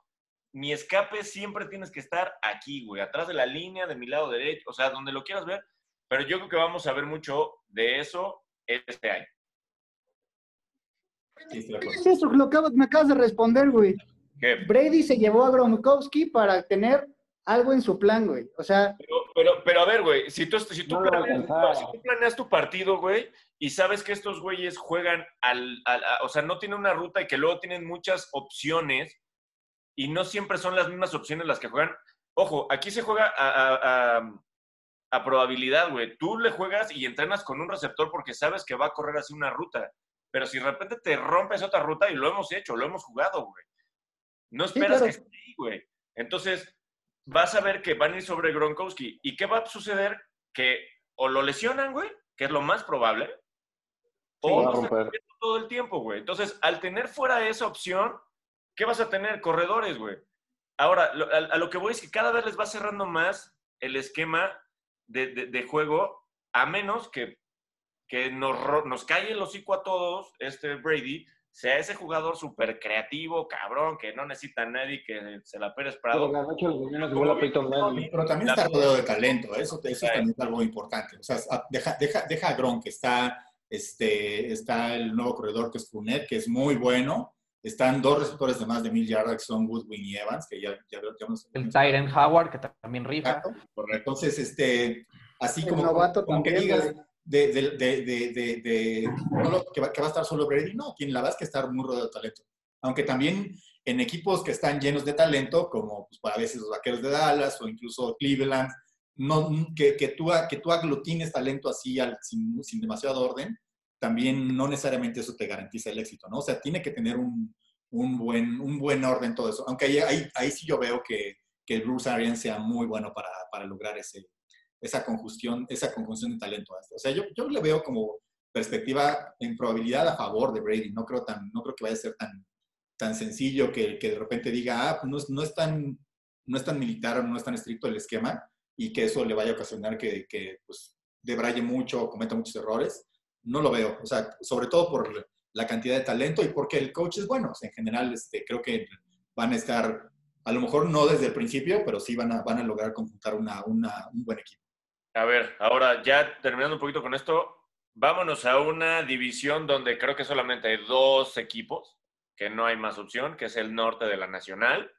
mi escape siempre tienes que estar aquí, güey, atrás de la línea, de mi lado derecho, o sea, donde lo quieras ver, pero yo creo que vamos a ver mucho de eso este año. eso? Lo me acabas de responder, güey. Brady se llevó a Gronkowski para tener algo en su plan, güey. O sea. Pero, pero, a ver, güey, si tú, si, tú planeas, tu partido, güey, y sabes que estos güeyes juegan al, O sea, no tienen una ruta y que luego tienen muchas opciones y no siempre son las mismas opciones las que juegan. Ojo, aquí se juega a, a probabilidad, güey. Tú le juegas y entrenas con un receptor porque sabes que va a correr así una ruta. Pero si de repente te rompes otra ruta, y lo hemos hecho, lo hemos jugado, güey. No esperas que esté ahí, güey. Entonces, vas a ver que van a ir sobre Gronkowski. ¿Y qué va a suceder? Que o lo lesionan, güey, que es lo más probable, o va a todo el tiempo, güey. Entonces, al tener fuera esa opción, ¿qué vas a tener? Corredores, güey. Ahora, a, a, lo que voy es que cada vez les va cerrando más el esquema de, juego, a menos que, que nos, nos calle el hocico a todos, este Brady, sea ese jugador súper creativo, cabrón, que no necesita a nadie que se la Pérez Prado. Pero, también está rodeado de talento, eso, eso también es algo importante. O sea, deja, deja, deja a Gron, que está, este, está el nuevo corredor que es Funet, que es muy bueno. Están dos receptores de más de mil yardas, que son Woodwin y Evans, que ya, ya, ya El Tyren Howard, que también rifa. Correcto. Entonces, este, así como, como que digas de, de, de, de que, va, que, va, a estar solo Brady, no, quien la verdad es que está muy rodeado de talento. Aunque también en equipos que están llenos de talento, como pues, a veces los Vaqueros de Dallas o incluso Cleveland, no, que, que, tú, que tú aglutines talento así al, sin, sin demasiado orden, también no necesariamente eso te garantiza el éxito, ¿no? O sea, tiene que tener un, un buen, un buen orden todo eso. Aunque ahí, ahí, ahí sí yo veo que, que, Bruce Arians sea muy bueno para, para lograr ese, esa conjunción, esa conjunción de talento. O sea, yo, yo le veo como perspectiva en probabilidad a favor de Brady. No creo, tan, no creo que vaya a ser tan, tan sencillo que, que de repente diga, ah, pues no, no, es tan, no es tan militar no es tan estricto el esquema y que eso le vaya a ocasionar que, que pues, debraye mucho o cometa muchos errores no lo veo. O sea, sobre todo por la cantidad de talento y porque el coach es bueno. en general, este, creo que van a estar, a lo mejor no desde el principio, pero sí van a, van a lograr conjuntar una, una, un buen equipo. A ver, ahora ya terminando un poquito con esto, vámonos a una división donde creo que solamente hay dos equipos, que no hay más opción, que es el norte de la Nacional.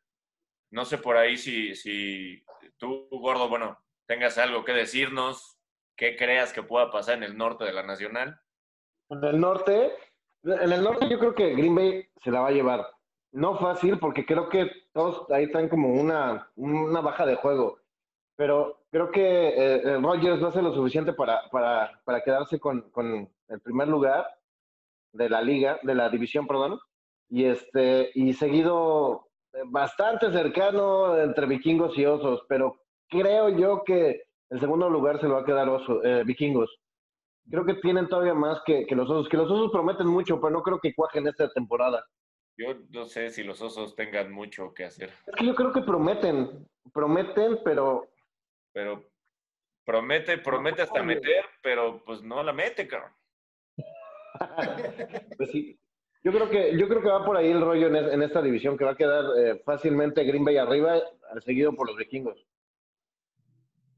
No sé por ahí si, si tú, Gordo, bueno, tengas algo que decirnos ¿Qué creas que pueda pasar en el norte de la Nacional? En el norte, en el norte yo creo que Green Bay se la va a llevar. No fácil, porque creo que todos ahí están como una, una baja de juego. Pero creo que eh, eh, Rogers no hace lo suficiente para, para, para quedarse con, con, el primer lugar de la liga, de la división, perdón. Y, este, y seguido eh, bastante cercano entre vikingos y osos, pero creo yo que el segundo lugar se lo va a quedar oso, eh, Vikingos. Creo que tienen todavía más que, los osos, que los osos prometen mucho, pero no creo que cuajen esta temporada. Yo no sé si los osos tengan mucho que hacer. Es que yo creo que prometen, prometen, pero... Pero promete, promete hasta meter, pero pues no la mete, cabrón. pues sí. Yo creo que, yo creo que va por ahí el rollo en, en esta división, que va a quedar eh, fácilmente Green Bay arriba, seguido por los vikingos.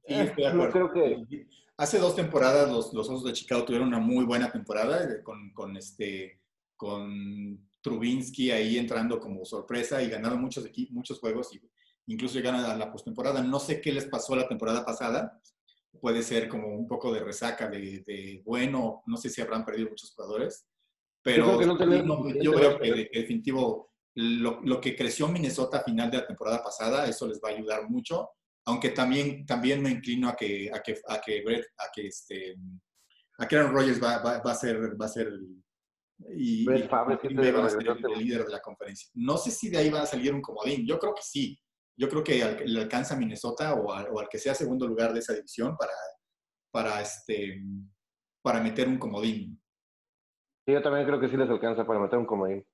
Sí, estoy de acuerdo. creo que... Hace dos temporadas los, los Osos de Chicago tuvieron una muy buena temporada eh, con, con, este, con Trubinsky ahí entrando como sorpresa y ganaron muchos, muchos juegos y incluso llegaron a la postemporada. No sé qué les pasó la temporada pasada. Puede ser como un poco de resaca de, de bueno, no sé si habrán perdido muchos jugadores, pero yo creo que, que, definitivo lo, lo, que creció Minnesota a final de la temporada pasada, eso les va a ayudar mucho aunque también, también me inclino a que, a que, a que, a que, este, a que Aaron Rodgers va, va, va, a ser, va a ser y, y, va a ser el, líder de la conferencia. No sé si de ahí va a salir un comodín. Yo creo que sí. Yo creo que al, le alcanza a Minnesota o, a, o, al que sea segundo lugar de esa división para, para, este, para meter un comodín. Sí, yo también creo que sí les alcanza para meter un comodín.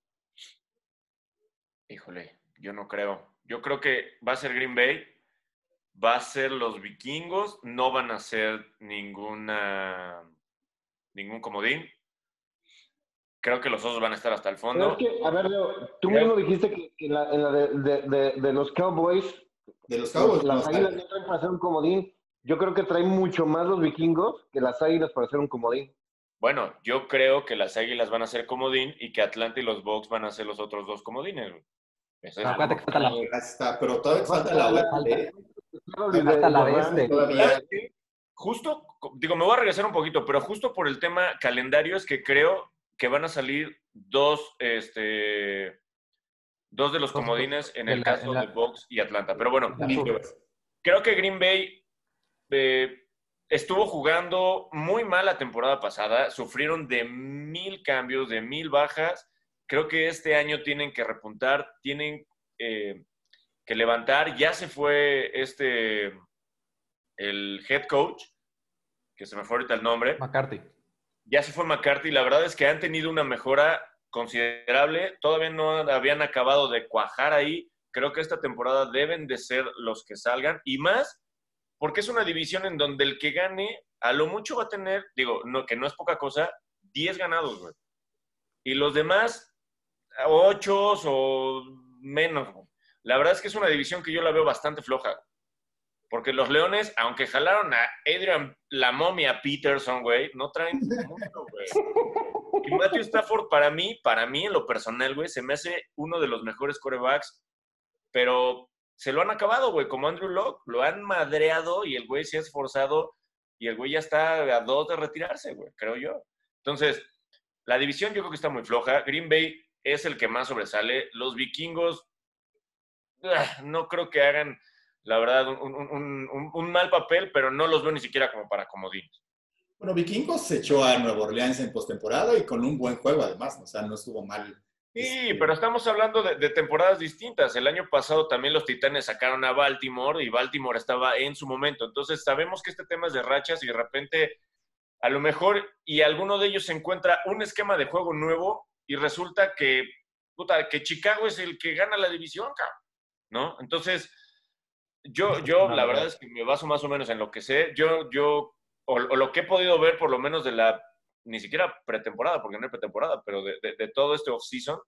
Híjole, yo no creo. Yo creo que va a ser Green Bay va a ser los vikingos, no van a ser ninguna, ningún comodín. Creo que los osos van a estar hasta el fondo. a ver, Leo, tú mismo dijiste que, en la, en la de, de, de, los Cowboys, de los Cowboys, las águilas no traen para hacer un comodín. Yo creo que traen mucho más los vikingos que las águilas para hacer un comodín. Bueno, yo creo que las águilas van a ser comodín y que Atlanta y los Bucks van a ser los otros dos comodines. Eso es ah, pero todavía falta la Justo, digo, me voy a regresar un poquito, pero justo por el tema calendario es que creo que van a salir dos, este, dos de los comodines en el caso de Box y Atlanta. Pero bueno, creo que Green Bay eh, estuvo jugando muy mal la temporada pasada, sufrieron de mil cambios, de mil bajas. Creo que este año tienen que repuntar, tienen eh, que levantar. Ya se fue este, el head coach, que se me fue ahorita el nombre. McCarthy. Ya se fue McCarthy. La verdad es que han tenido una mejora considerable. Todavía no habían acabado de cuajar ahí. Creo que esta temporada deben de ser los que salgan. Y más, porque es una división en donde el que gane, a lo mucho va a tener, digo, no, que no es poca cosa, 10 ganados, güey. Y los demás, 8 o menos, güey. La verdad es que es una división que yo la veo bastante floja. Porque los Leones, aunque jalaron a Adrian la momia Peterson, güey, no traen mucho, güey. Matthew Stafford, para mí, para mí en lo personal, güey, se me hace uno de los mejores corebacks, pero se lo han acabado, güey, como Andrew Locke, lo han madreado y el güey se ha esforzado y el güey ya está a dos de retirarse, güey, creo yo. Entonces, la división yo creo que está muy floja. Green Bay es el que más sobresale. Los vikingos no creo que hagan, la verdad, un, mal papel, pero no los veo ni siquiera como para comodines. Bueno, Vikingos se echó a Nueva Orleans en postemporada y con un buen juego además, o sea, no estuvo mal. Sí, este, pero estamos hablando de, temporadas distintas. El año pasado también los Titanes sacaron a Baltimore y Baltimore estaba en su momento. Entonces sabemos que este tema es de rachas y de repente a lo mejor y alguno de ellos se encuentra un esquema de juego nuevo y resulta que, puta, que Chicago es el que gana la división, cabrón. ¿No? Entonces, yo, yo la verdad es que me baso más o menos en lo que sé. Yo, yo, o, lo que he podido ver por lo menos de la, ni siquiera pretemporada, porque no hay pretemporada, pero de, de, todo este off-season.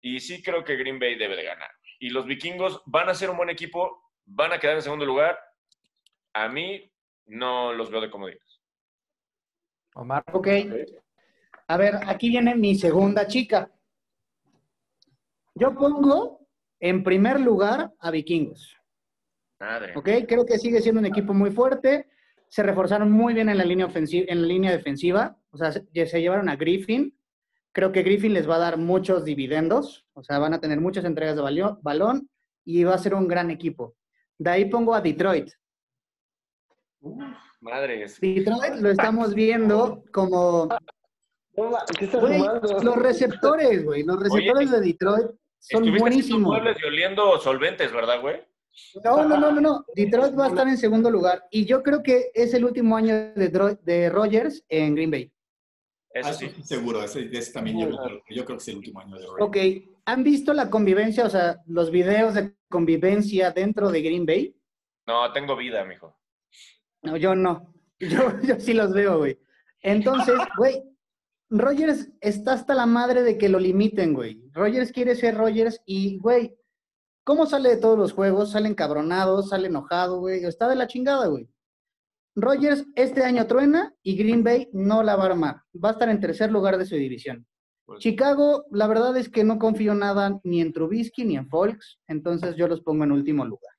Y sí creo que Green Bay debe de ganar. Y los vikingos van a ser un buen equipo, van a quedar en segundo lugar. A mí no los veo de comodines. Omar. Ok. A ver, aquí viene mi segunda chica. Yo pongo en primer lugar, a Vikingos. Madre. Ok, creo que sigue siendo un equipo muy fuerte. Se reforzaron muy bien en la línea, ofensiva, en la línea defensiva. O sea, se, se llevaron a Griffin. Creo que Griffin les va a dar muchos dividendos. O sea, van a tener muchas entregas de balón y va a ser un gran equipo. De ahí pongo a Detroit. Uf, madre. Detroit lo estamos viendo como. los receptores, güey. Los receptores de Detroit son buenísimos. muebles y oliendo solventes, ¿verdad, güey? No, no, no, no, no. Detroit va a estar en segundo lugar. Y yo creo que es el último año de, de Rogers en Green Bay. Eso ah, sí. seguro, ese, también yo, yo, creo que es el último año de Rogers. Ok, ¿han visto la convivencia, o sea, los videos de convivencia dentro de Green Bay? No, tengo vida, mijo. No, yo no. Yo, yo sí los veo, güey. Entonces, güey, Rogers está hasta la madre de que lo limiten, güey. Rogers quiere ser Rogers y, güey, ¿cómo sale de todos los juegos? Sale encabronado, sale enojado, güey. Está de la chingada, güey. Rogers este año truena y Green Bay no la va a armar. Va a estar en tercer lugar de su división. Pues- Chicago, la verdad es que no confío nada ni en Trubisky ni en Folks, entonces yo los pongo en último lugar.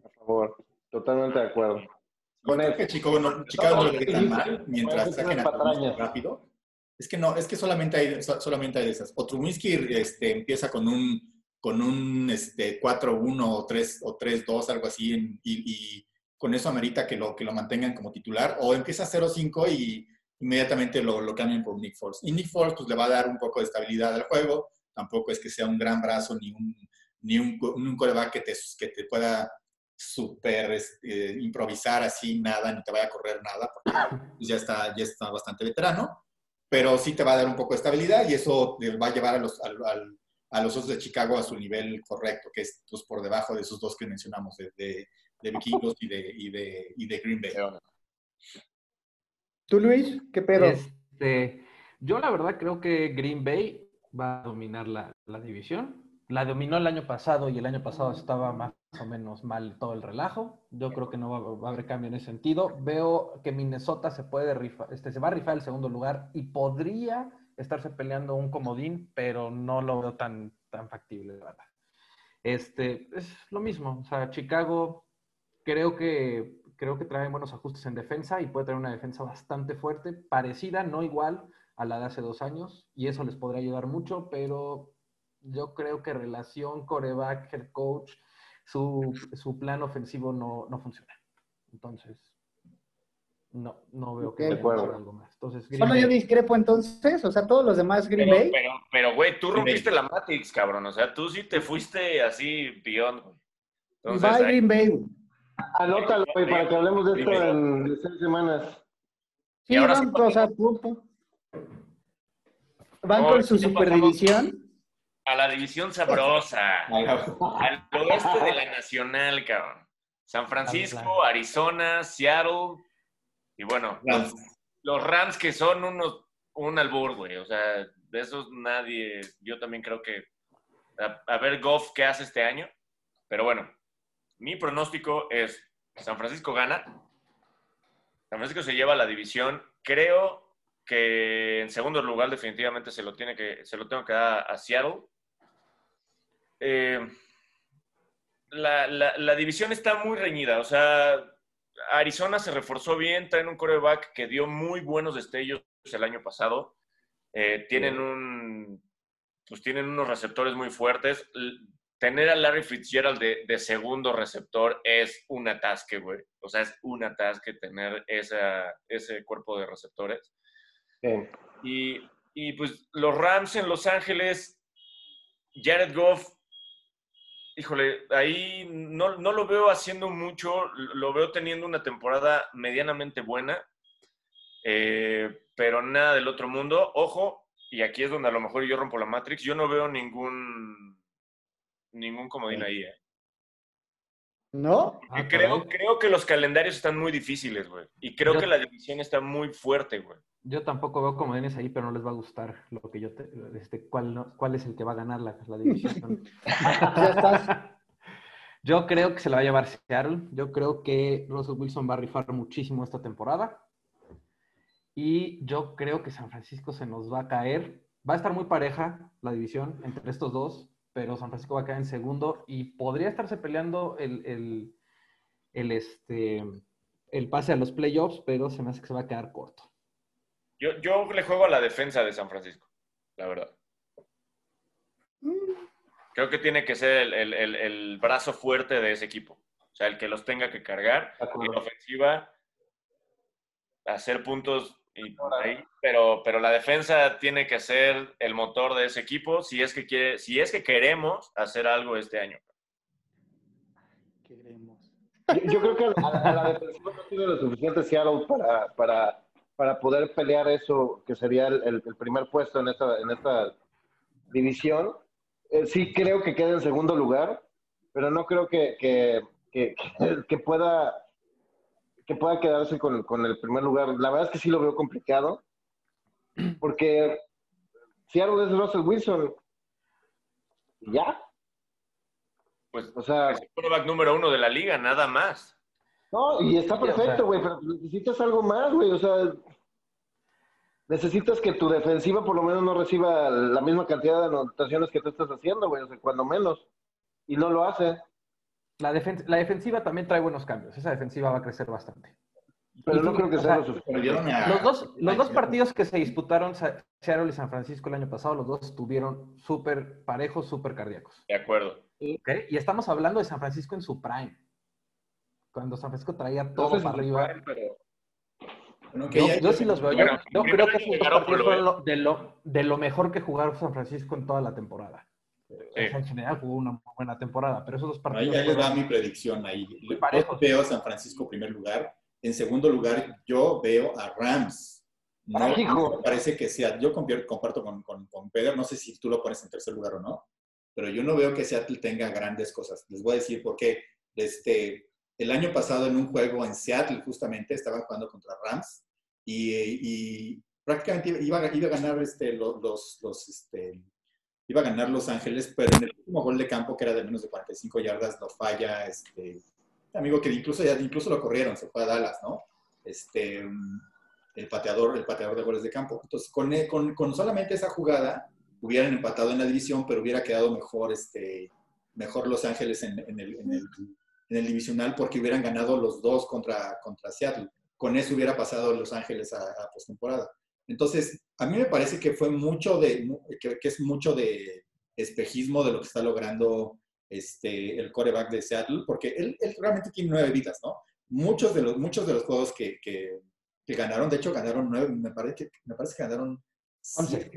Por favor, totalmente de acuerdo. Con el- que Chicago no, Chicago no le ve tan mal mientras saquen a Trubisky rápido. Es que no, es que solamente hay, so- solamente hay de esas. O Trubisky este, empieza con un, con un este, 4-1 o 3 o 3-2, algo así, en- y, y con eso amerita que lo, que lo mantengan como titular. O empieza 0-5 y inmediatamente lo, lo cambian por Nick Foles. Y Nick Foles pues, le va a dar un poco de estabilidad al juego. Tampoco es que sea un gran brazo ni un, ni un, un coreback que te, que te pueda súper este, improvisar así nada, ni te vaya a correr nada, porque pues, ya está, ya está bastante veterano, pero sí te va a dar un poco de estabilidad y eso va a llevar a los, al- al- a los otros de Chicago a su nivel correcto, que es pues, por debajo de esos dos que mencionamos, de, de, de Vikingos y de, y, de, y de Green Bay. ¿Tú, Luis? ¿Qué pedo? Este, yo la verdad creo que Green Bay va a dominar la, la división. La dominó el año pasado y el año pasado estaba más o menos mal todo el relajo. Yo creo que no va, a haber cambio en ese sentido. Veo que Minnesota se puede rifar, este, se va a rifar el segundo lugar y podría estarse peleando un comodín, pero no lo veo tan, tan factible, la verdad. Este, es lo mismo. O sea, Chicago creo que, creo que trae buenos ajustes en defensa y puede traer una defensa bastante fuerte, parecida, no igual a la de hace dos años, y eso les podría ayudar mucho, pero yo creo que relación coreback, head coach, su, su plan ofensivo no, no funciona. Entonces, no, no veo que Ok. vayan a De acuerdo. hacer algo más. Entonces, Green Solo Bay- yo discrepo entonces, o sea, todos los demás Green Pero, Bay. pero, pero, güey, tú rompiste la Matrix, cabrón. O sea, tú sí te fuiste así beyond, güey. Entonces, Bye, ahí- Green Bay. Anótalo, güey, para que hablemos de esto en seis semanas. Y Sí, ahora van, sí o sea, pum. Van con su superdivisión. A la división sabrosa. al oeste de la Nacional, cabrón. San Francisco, Arizona, Seattle. Y bueno, los Rams que son unos, un albur, güey. O sea, de esos nadie, yo también creo que, a, a ver Goff qué hace este año. Pero bueno, mi pronóstico es, San Francisco gana. San Francisco se lleva la división. Creo que en segundo lugar definitivamente se lo, tiene que, se lo tengo que dar a Seattle. Eh, la, la- la división está muy reñida. O sea, Arizona se reforzó bien, traen un coreback que dio muy buenos destellos el año pasado. Eh, tienen un pues tienen unos receptores muy fuertes. Tener a Larry Fitzgerald de, de segundo receptor es un atasque, güey. O sea, es un atasque tener esa, ese cuerpo de receptores. Sí. Y, y, pues los Rams en Los Ángeles, Jared Goff, híjole, ahí no, no lo veo haciendo mucho, lo veo teniendo una temporada medianamente buena, eh, pero nada del otro mundo. Ojo, y aquí es donde a lo mejor yo rompo la Matrix, yo no veo ningún, ningún comodín ahí. eh. ¿No? Ah, creo, creo que los calendarios están muy difíciles, güey. Y creo Yo- que la división está muy fuerte, güey. Yo tampoco veo comodines ahí, pero no les va a gustar lo que yo te, este, cuál, no- cuál es el que va a ganar la, la división. Ya estás. Yo creo que se la va a llevar Seattle. Yo creo que Russell Wilson va a rifar muchísimo esta temporada. Y yo creo que San Francisco se nos va a caer. Va a estar muy pareja la división entre estos dos, pero San Francisco va a caer en segundo y podría estarse peleando el, el, el, este, el pase a los playoffs, pero se me hace que se va a quedar corto. Yo, yo le juego a la defensa de San Francisco, la verdad. Creo que tiene que ser el, el- el- el brazo fuerte de ese equipo. O sea, el que los tenga que cargar. Y la ofensiva, hacer puntos y por ahí. Pero, pero la defensa tiene que ser el motor de ese equipo si es que, quiere, si es que queremos hacer algo este año. Queremos. Yo, yo creo que a, a la defensiva no tiene lo suficiente Seattle para, para, para poder pelear eso, que sería el, el- el primer puesto en esta, en esta división. Eh, sí creo que quede en segundo lugar, pero no creo que, que, que, que- que pueda que pueda quedarse con, con el primer lugar. La verdad es que sí lo veo complicado. Porque Seattle es Russell Wilson. ¿Ya? Pues, o sea, es el quarterback número uno de la liga, nada más. No, y está perfecto, güey, pero necesitas algo más, güey. O sea, necesitas que tu defensiva por lo menos no reciba la misma cantidad de anotaciones que tú estás haciendo, güey. O sea, cuando menos. Y no lo hace. La, la defensiva también trae buenos cambios. Esa defensiva va a crecer bastante. Pero no creo que sea, lo suficiente. Los dos, los dos partidos que se disputaron Seattle y San Francisco el año pasado, los dos estuvieron súper parejos, súper cardíacos. De acuerdo. Y estamos hablando de San Francisco en su prime. Cuando San Francisco traía todo para arriba. yo, sí los veo. yo, creo que partidos fueron de, lo, de lo mejor que jugaron San Francisco en toda la temporada. en general jugó una buena temporada, pero esos dos partidos. Ahí, va mi predicción ahí. Yo veo a San Francisco en primer lugar. En segundo lugar, yo veo a Rams. No, me parece que sea. Yo comparto con, con, con Pedro, no sé si tú lo pones en tercer lugar o no pero yo no veo que Seattle tenga grandes cosas. Les voy a decir por qué. Este, el año pasado en un juego en Seattle justamente estaban jugando contra Rams y, prácticamente iba, a ganar este, los, los, este, iba a ganar Los Ángeles, pero en el último gol de campo que era de menos de 45 yardas lo falla este amigo que incluso incluso lo corrieron, se fue a Dallas, ¿no? Este el pateador, el pateador de goles de campo. Entonces, con solamente esa jugada, hubieran empatado en la división, pero hubiera quedado mejor, este, mejor Los Ángeles en, el, divisional porque hubieran ganado los dos contra, contra Seattle. Con eso hubiera pasado Los Ángeles a, a postemporada. Entonces, a mí me parece que fue mucho de, que, es mucho de espejismo de lo que está logrando este, el coreback de Seattle, porque él, realmente tiene nueve vidas, ¿no? Muchos de los, muchos de los juegos que, que, ganaron, de hecho ganaron nueve, me parece, me parece que ganaron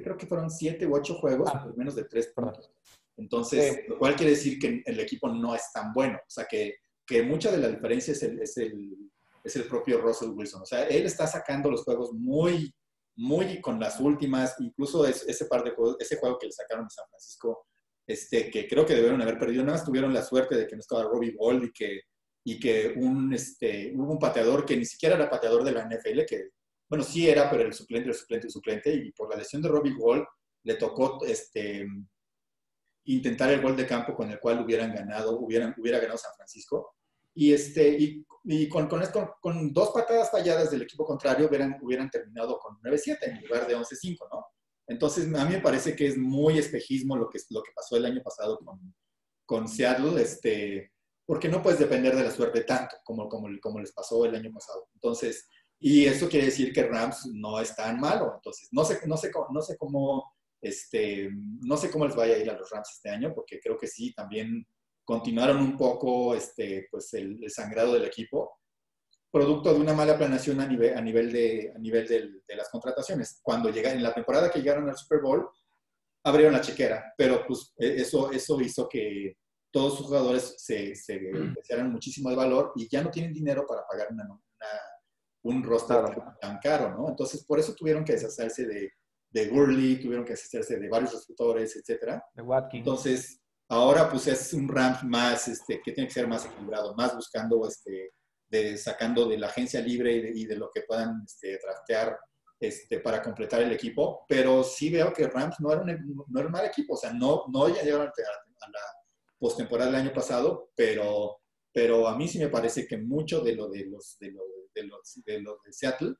creo que fueron siete u ocho juegos ah. por menos de tres puntos. Entonces, lo cual quiere decir que el equipo no es tan bueno. O sea, que, que mucha de la diferencia es el, es, el, es el propio Russell Wilson. O sea, él está sacando los juegos muy, muy con las últimas, incluso ese par de juegos, ese juego que le sacaron de San Francisco, este, que creo que debieron haber perdido. Nada más tuvieron la suerte de que no estaba Robbie Ball y que, y que un, este, hubo un pateador que ni siquiera era pateador de la NFL, que bueno, sí era, pero el suplente, el suplente, el suplente, y por la lesión de Robbie Wall le tocó este, intentar el gol de campo con el cual hubieran ganado, hubieran, hubiera ganado San Francisco. Y, este, y, con, con, esto, con dos patadas falladas del equipo contrario hubieran, hubieran terminado con 9-7 en lugar de 11-5, ¿no? Entonces, a mí me parece que es muy espejismo lo que, lo que pasó el año pasado con, con Seattle, este, porque no puedes depender de la suerte tanto como, como, como les pasó el año pasado. Entonces, y eso quiere decir que Rams no es tan malo. Entonces, no sé, no sé, no sé cómo, este, no sé cómo les vaya a ir a los Rams este año, porque creo que sí, también continuaron un poco este, pues el, sangrado del equipo, producto de una mala planeación a nivel, a nivel, de, a nivel de las contrataciones. Cuando llegaron, en la temporada que llegaron al Super Bowl, abrieron la chequera, pero pues e, eso, eso hizo que todos sus jugadores se, se mm. muchísimo de valor y ya no tienen dinero para pagar una, una un roster tan caro, ¿no? Entonces, por eso tuvieron que deshacerse de, de Gurley, tuvieron que deshacerse de varios receptores, etcétera. De Watkins. Entonces, ahora pues es un ramp más, este, que tiene que ser más equilibrado, más buscando, este, de, sacando de la agencia libre y de, lo que puedan este, draftear este, para completar el equipo, pero sí veo que Rams no era un, no era un mal equipo, o sea, no, no ya llegaron a, la postemporada del año pasado, pero, pero a mí sí me parece que mucho de lo de los, de lo de los, de los de Seattle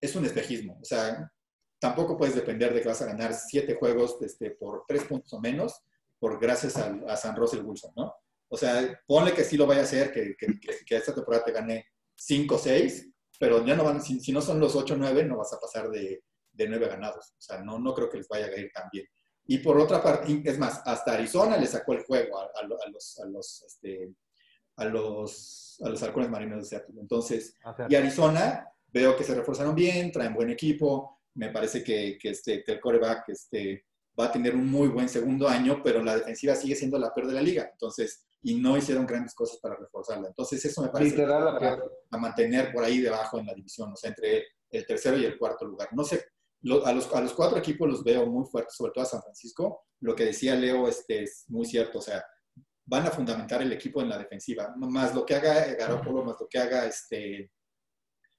es un espejismo. O sea, tampoco puedes depender de que vas a ganar siete juegos este, por tres puntos o menos por gracias a, a San Russell Wilson, ¿no? O sea, ponle que sí lo vaya a hacer, que, que, que, esta temporada te gane cinco o seis, pero ya no van, si, si, no son los ocho o nueve, no vas a pasar de, de nueve ganados. O sea, no, no creo que les vaya a ir tan bien. Y por otra parte, es más, hasta Arizona le sacó el juego a, a, a los, a los, este, a los a los halcones marinos de Seattle. Entonces, y Arizona, veo que se reforzaron bien, traen buen equipo, me parece que, que, este, el coreback este, va a tener un muy buen segundo año, pero la defensiva sigue siendo la peor de la liga. Entonces, y no hicieron grandes cosas para reforzarla. Entonces, eso me parece que va a mantener por ahí debajo en la división, o sea, entre el tercero y el cuarto lugar. No sé, a, los, a los cuatro equipos los veo muy fuertes, sobre todo a San Francisco. Lo que decía Leo este, es muy cierto, o sea, van a fundamentar el equipo en la defensiva, más lo que haga Garoppolo, más lo que haga este,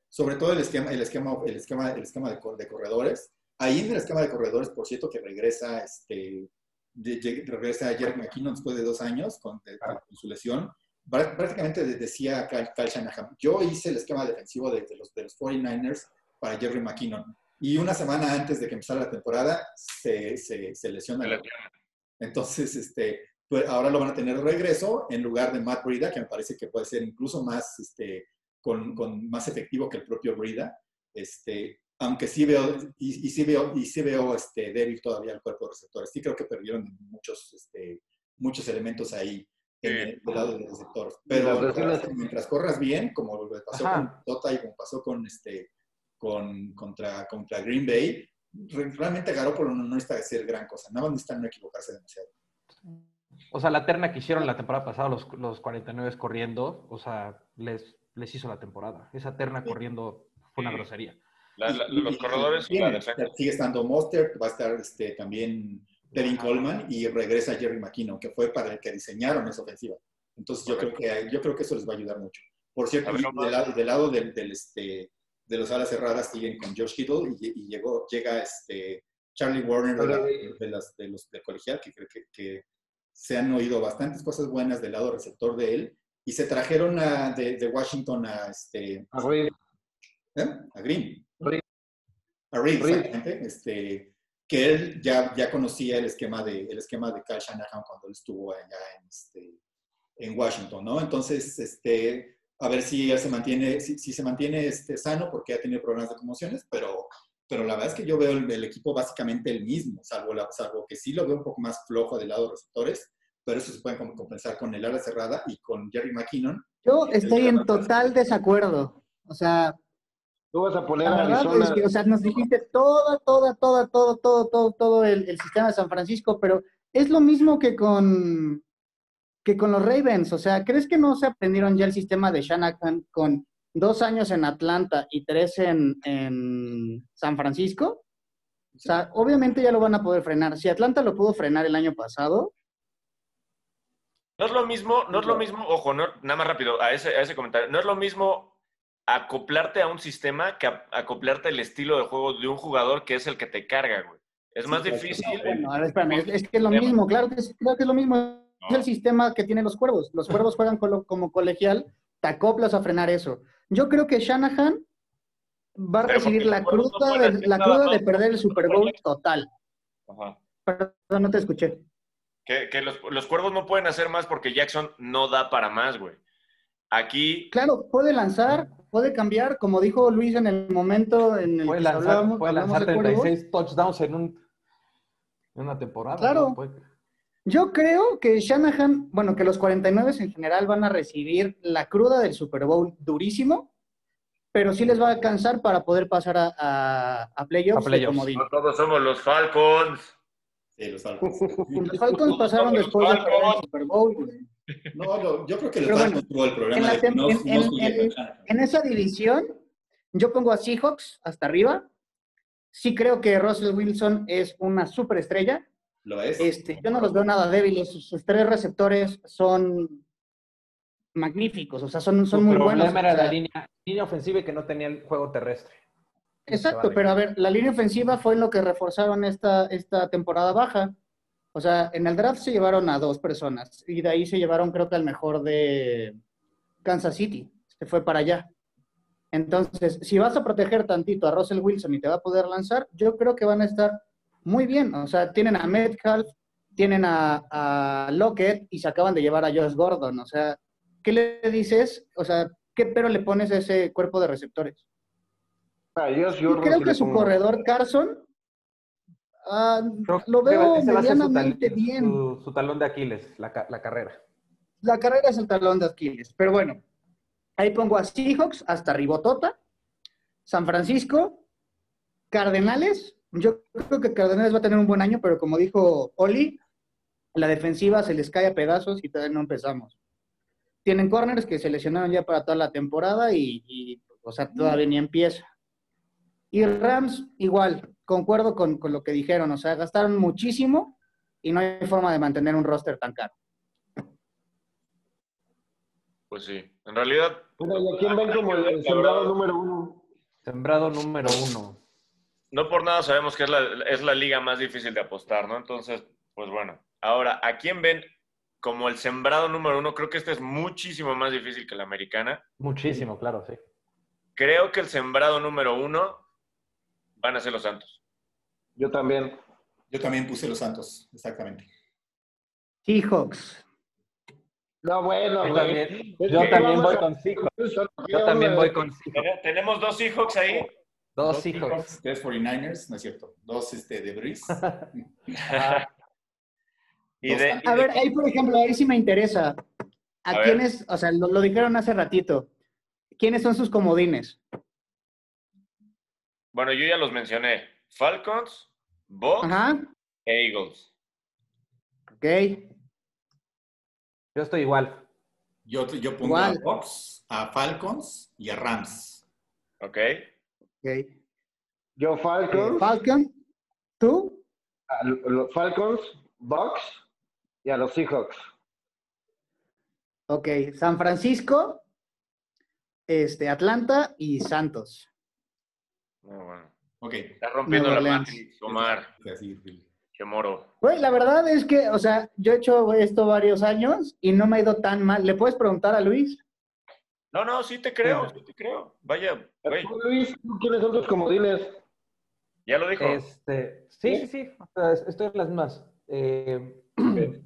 sobre todo el esquema, el esquema, el esquema, el esquema de, corredores, Ahí en el esquema de corredores, por cierto, que regresa, este, regresa Jerry McKinnon después de dos años con, su lesión. Prácticamente decía Kyle, Shanahan, yo hice el esquema defensivo de, los, de los 49ers para Jerry McKinnon. Y una semana antes de que empezara la temporada, se, se, se lesiona. Entonces, este, pues ahora lo van a tener de regreso en lugar de Matt Brida, que me parece que puede ser incluso más, este, con, con más efectivo que el propio Brida. Este, aunque sí veo, y, y, sí veo, y sí veo este, débil todavía el cuerpo de receptores. Sí creo que perdieron muchos, este, muchos elementos ahí en el, lado de receptores. Pero mientras, corras bien, como pasó con Tota y como pasó con, este, con, contra, contra Green Bay, realmente Garoppolo no, no necesita ser gran cosa, nada más necesita no equivocarse demasiado. O sea, la terna que hicieron la temporada pasada, los, los 49 corriendo, o sea, les, les hizo la temporada. Esa terna corriendo fue una grosería. los corredores Sigue estando Monster, va a estar este, también Devin Coleman y regresa Jerry McKinnon, que fue para el que diseñaron esa ofensiva. Entonces yo creo, que, yo creo que eso les va a ayudar mucho. Por cierto, del, lado, del lado del, del, este, de los alas cerradas siguen con Josh Kittle y, llegó, llega este Charlie Warner de, las, de los de colegial, que creo que, que, se han oído bastantes cosas buenas del lado receptor de él, y se trajeron a, de, Washington a este a Green. ¿eh? A Green. A Reed, exactamente. Este, que él ya, ya conocía el esquema de el esquema de Kyle Shanahan cuando él estuvo allá en, este, en Washington, ¿no? Entonces, este, a ver si se mantiene, si, se mantiene este, sano, porque ha tenido problemas de conmociones, pero, pero la verdad es que yo veo el, equipo básicamente el mismo, salvo, salvo que sí lo veo un poco más flojo del lado de receptores, pero eso se puede compensar con el ala cerrada y con Jerry McKinnon. Yo estoy en total desacuerdo. O sea, tú vas a poner a Arizona... o sea, nos dijiste toda, toda, toda, todo, todo, todo, todo el, el sistema de San Francisco, pero es lo mismo que con que con los Ravens. O sea, ¿crees que no se aprendieron ya el sistema de Shanahan con dos años en Atlanta y tres en, San Francisco? O sea, obviamente ya lo van a poder frenar. Si Atlanta lo pudo frenar el año pasado. No es lo mismo, no es lo mismo, ojo, nada más rápido a ese, a ese comentario. No es lo mismo acoplarte a un sistema que acoplarte al estilo de juego de un jugador que es el que te carga, güey. Es más difícil. espérame, es, que es lo mismo, claro que es, claro que es lo mismo es el sistema que tienen los cuervos. Los cuervos juegan como colegial, te acoplas a frenar eso. Yo creo que Shanahan va a recibir la cruda, de, la cruda de perder el Super Bowl total. Ajá. Perdón, no te escuché. Que, los, los, cuervos no pueden hacer más porque Jackson no da para más, güey. Aquí. Claro, puede lanzar, puede cambiar, como dijo Luis en el momento en el puede que lanzar, hablábamos, puede lanzar 36 touchdowns en, un, en una temporada. Claro. Yo creo que Shanahan, bueno, que los 49 en general van a recibir la cruda del Super Bowl durísimo, pero sí les va a alcanzar para poder pasar a, a, playoffs. No todos somos los Falcons. Sí, los Falcons. los Falcons pasaron después del Super Bowl. No, no, yo creo que les Falcons tuvo el problema en, en, en esa división, yo pongo a Seahawks hasta arriba. Sí creo que Russell Wilson es una superestrella lo es. Este, yo no los veo nada débiles. Sus, tres receptores son magníficos, o sea, son, son muy buenos. era la línea, línea ofensiva y que no tenía el juego terrestre. Exacto, pero a ver, la línea ofensiva fue lo que reforzaron esta, esta temporada baja. O sea, en el draft se llevaron a dos personas y de ahí se llevaron creo que al mejor de Kansas City, se fue para allá. Entonces, si vas a proteger tantito a Russell Wilson y te va a poder lanzar, yo creo que van a estar muy bien. O sea, tienen a Metcalf, tienen a, Lockett y se acaban de llevar a Josh Gordon. O sea, ¿qué le dices? O sea, ¿qué pero le pones a ese cuerpo de receptores? Ah, creo que su corredor Carson ah, lo veo medianamente bien. Su, talón de Aquiles, la, la carrera. La carrera es el talón de Aquiles. Pero bueno, ahí pongo a Seahawks hasta Ribotota, San Francisco, Cardenales yo creo que Cardenales va a tener un buen año, pero como dijo Oli, la defensiva se les cae a pedazos y todavía no empezamos. Tienen corners que se lesionaron ya para toda la temporada y, o sea, todavía ni empieza. Y Rams, igual, concuerdo con, lo que dijeron, o sea, gastaron muchísimo y no hay forma de mantener un roster tan caro. Pues sí, en realidad. ¿quién ven como el sembrado número uno? Sembrado número uno. no por nada sabemos que es la, es la liga más difícil de apostar, ¿no? Entonces, pues bueno. Ahora, ¿a quién ven como el sembrado número uno? Creo que este es muchísimo más difícil que la americana. Muchísimo, claro, sí. Creo que el sembrado número uno van a ser los Santos. Yo también. Yo también puse los Santos, exactamente. Seahawks. No, bueno, Yo también, yo también voy con Seahawks. ¿Qué Yo también voy con Seahawks. Tene- Tenemos dos Seahawks ahí. Dos Seahawks. Tres 49ers, no es cierto. Dos este, de Breeze. y de, y A de- ver, ahí por ejemplo, ahí sí me interesa. ¿A, A quiénes, o sea, lo, lo dijeron hace ratito, ¿quiénes son sus comodines? Bueno, yo ya los mencioné. Falcons, Bucks Ajá, e Eagles. ok. Yo estoy igual. Yo, yo pongo Igual. a Bucks, a Falcons y a Rams. ¿Ok? ok. Yo Falcons, Falcon, ¿tú? a los Falcons, Bucks y a los Seahawks. Ok, San Francisco, este, Atlanta y Santos. Bueno. Ok. Está rompiendo Nueva la. Matrix, Omar. Así. Qué moro. Güey, la verdad es que, o sea, yo he hecho esto varios años y no me ha ido tan mal. ¿Le puedes preguntar a Luis? No, no, sí te creo, sí te creo. Vaya, güey, Luis, ¿tú ¿quiénes son tus comodines? ya lo dijo. Este, sí, sí, sí. O sea, es- estoy en las mismas. Eh,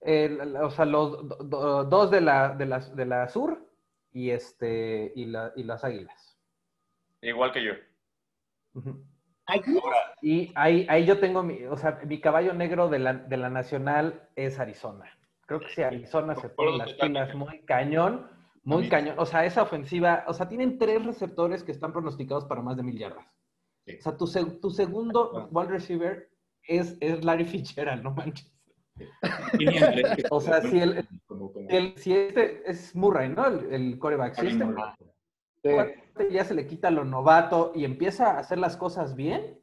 el- o sea, los do- do- dos de la, de, la, de la sur y, este, y, la, y las águilas. Igual que yo. Aquí. Y ahí, ahí yo tengo mi, o sea, mi caballo negro de la, de la nacional es Arizona. Creo que sí, Arizona se pone las pilas muy cañón, muy cañón. O sea, esa ofensiva, o sea, tienen tres receptores que están pronosticados para más de mil yardas. Sí. O sea, tu, se- tu segundo wide receiver es, es Larry Fitzgerald, no manches. O sea, si el- Si, el- si este es Murray, ¿no? El, el coreback. Si este Sí. cuate ya se le quita lo novato y empieza a hacer las cosas bien,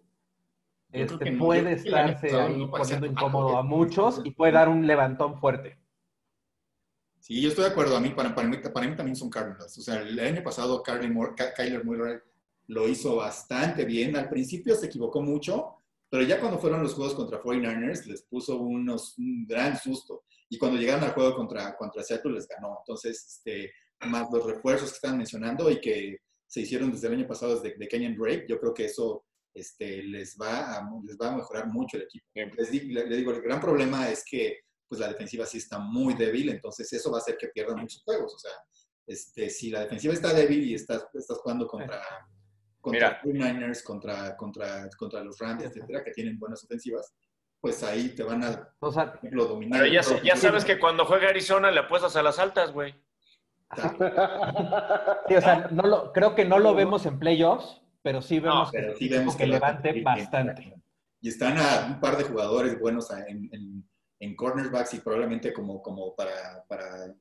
este, no. Puede estarse no poniendo incómodo a muchos y puede dar un levantón fuerte. Sí, yo estoy de acuerdo. A mí, para, para mí, para mí también son Cardinals. O sea, el año pasado Ky- Kyler Murray lo hizo bastante bien. Al principio se equivocó mucho, pero ya cuando fueron los juegos contra 49ers les puso unos, un gran susto. Y cuando llegaron al juego contra, contra Seattle les ganó. Entonces, este, más los refuerzos que están mencionando y que se hicieron desde el año pasado desde de Kenyan Drake, yo creo que eso este, les, va a, les va a mejorar mucho el equipo. Bien. Les, di- le, le digo, el gran problema es que pues la defensiva sí está muy débil, entonces eso va a hacer que pierdan muchos juegos. O sea, este, si la defensiva está débil y estás, estás jugando contra, contra. 49ers, contra, contra, contra los Rams, etcétera, que tienen buenas ofensivas, pues ahí te van a O sea, por ejemplo, dominar. Pero ya, ya sabes que cuando juega Arizona le apuestas a las altas, güey. Sí, o sea, no lo, creo que no lo vemos en playoffs, pero sí vemos que, pero sí es un vemos equipo que que la- levante bastante. Y están a un par de jugadores buenos a- en, en, en cornerbacks y probablemente como, como para, para,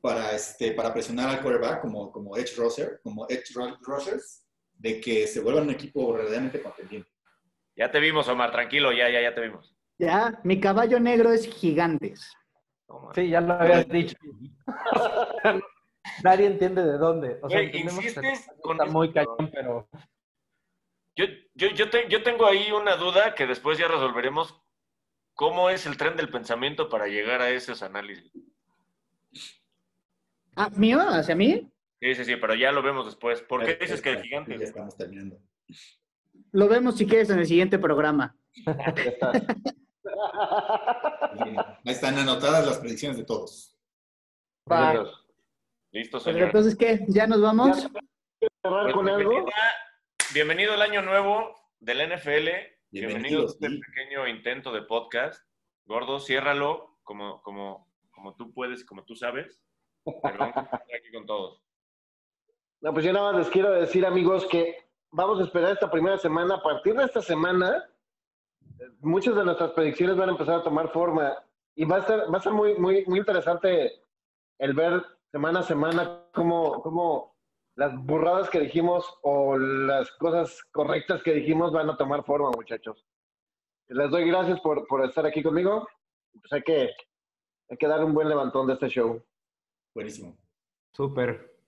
para, este, para presionar al quarterback, como, como edge rusher, como edge ru- rushers, de que se vuelvan un equipo verdaderamente contendiente. Ya te vimos, Omar, tranquilo, ya, ya, ya te vimos. Ya, mi caballo negro es gigantes. No. Sí, ya lo habías dicho. Nadie entiende de dónde. O sea, que insistes con está eso, muy cañón, pero Yo, yo, yo, te- yo tengo ahí una duda que después ya resolveremos. ¿Cómo es el tren del pensamiento para llegar a esos análisis? Ah, ¿mío? ¿Hacia mí? Sí, sí, sí, pero ya lo vemos después. ¿Por qué dices que el gigante? Ya estamos terminando. Lo vemos si quieres en el siguiente programa. Ya. Bien. Ahí están anotadas las predicciones de todos. Entonces, Listo, Pues, señor. entonces, ¿qué? ¿Ya nos vamos? cerrar Pues con algo? bienvenida- bienvenido al año nuevo del NFL. Bienvenido a Bienvenidos, este sí. pequeño intento de podcast. Gordo, ciérralo como, como, como tú puedes, como tú sabes. Pero vamos a estar aquí con todos. No, pues yo nada más les quiero decir, amigos, que vamos a esperar esta primera semana. A partir de esta semana, muchas de nuestras predicciones van a empezar a tomar forma y va a ser, va a ser muy, muy, muy interesante el ver semana a semana cómo, cómo las burradas que dijimos o las cosas correctas que dijimos van a tomar forma, muchachos. Les doy gracias por, por estar aquí conmigo. Pues hay que, hay que dar un buen levantón de este show. Buenísimo. súper.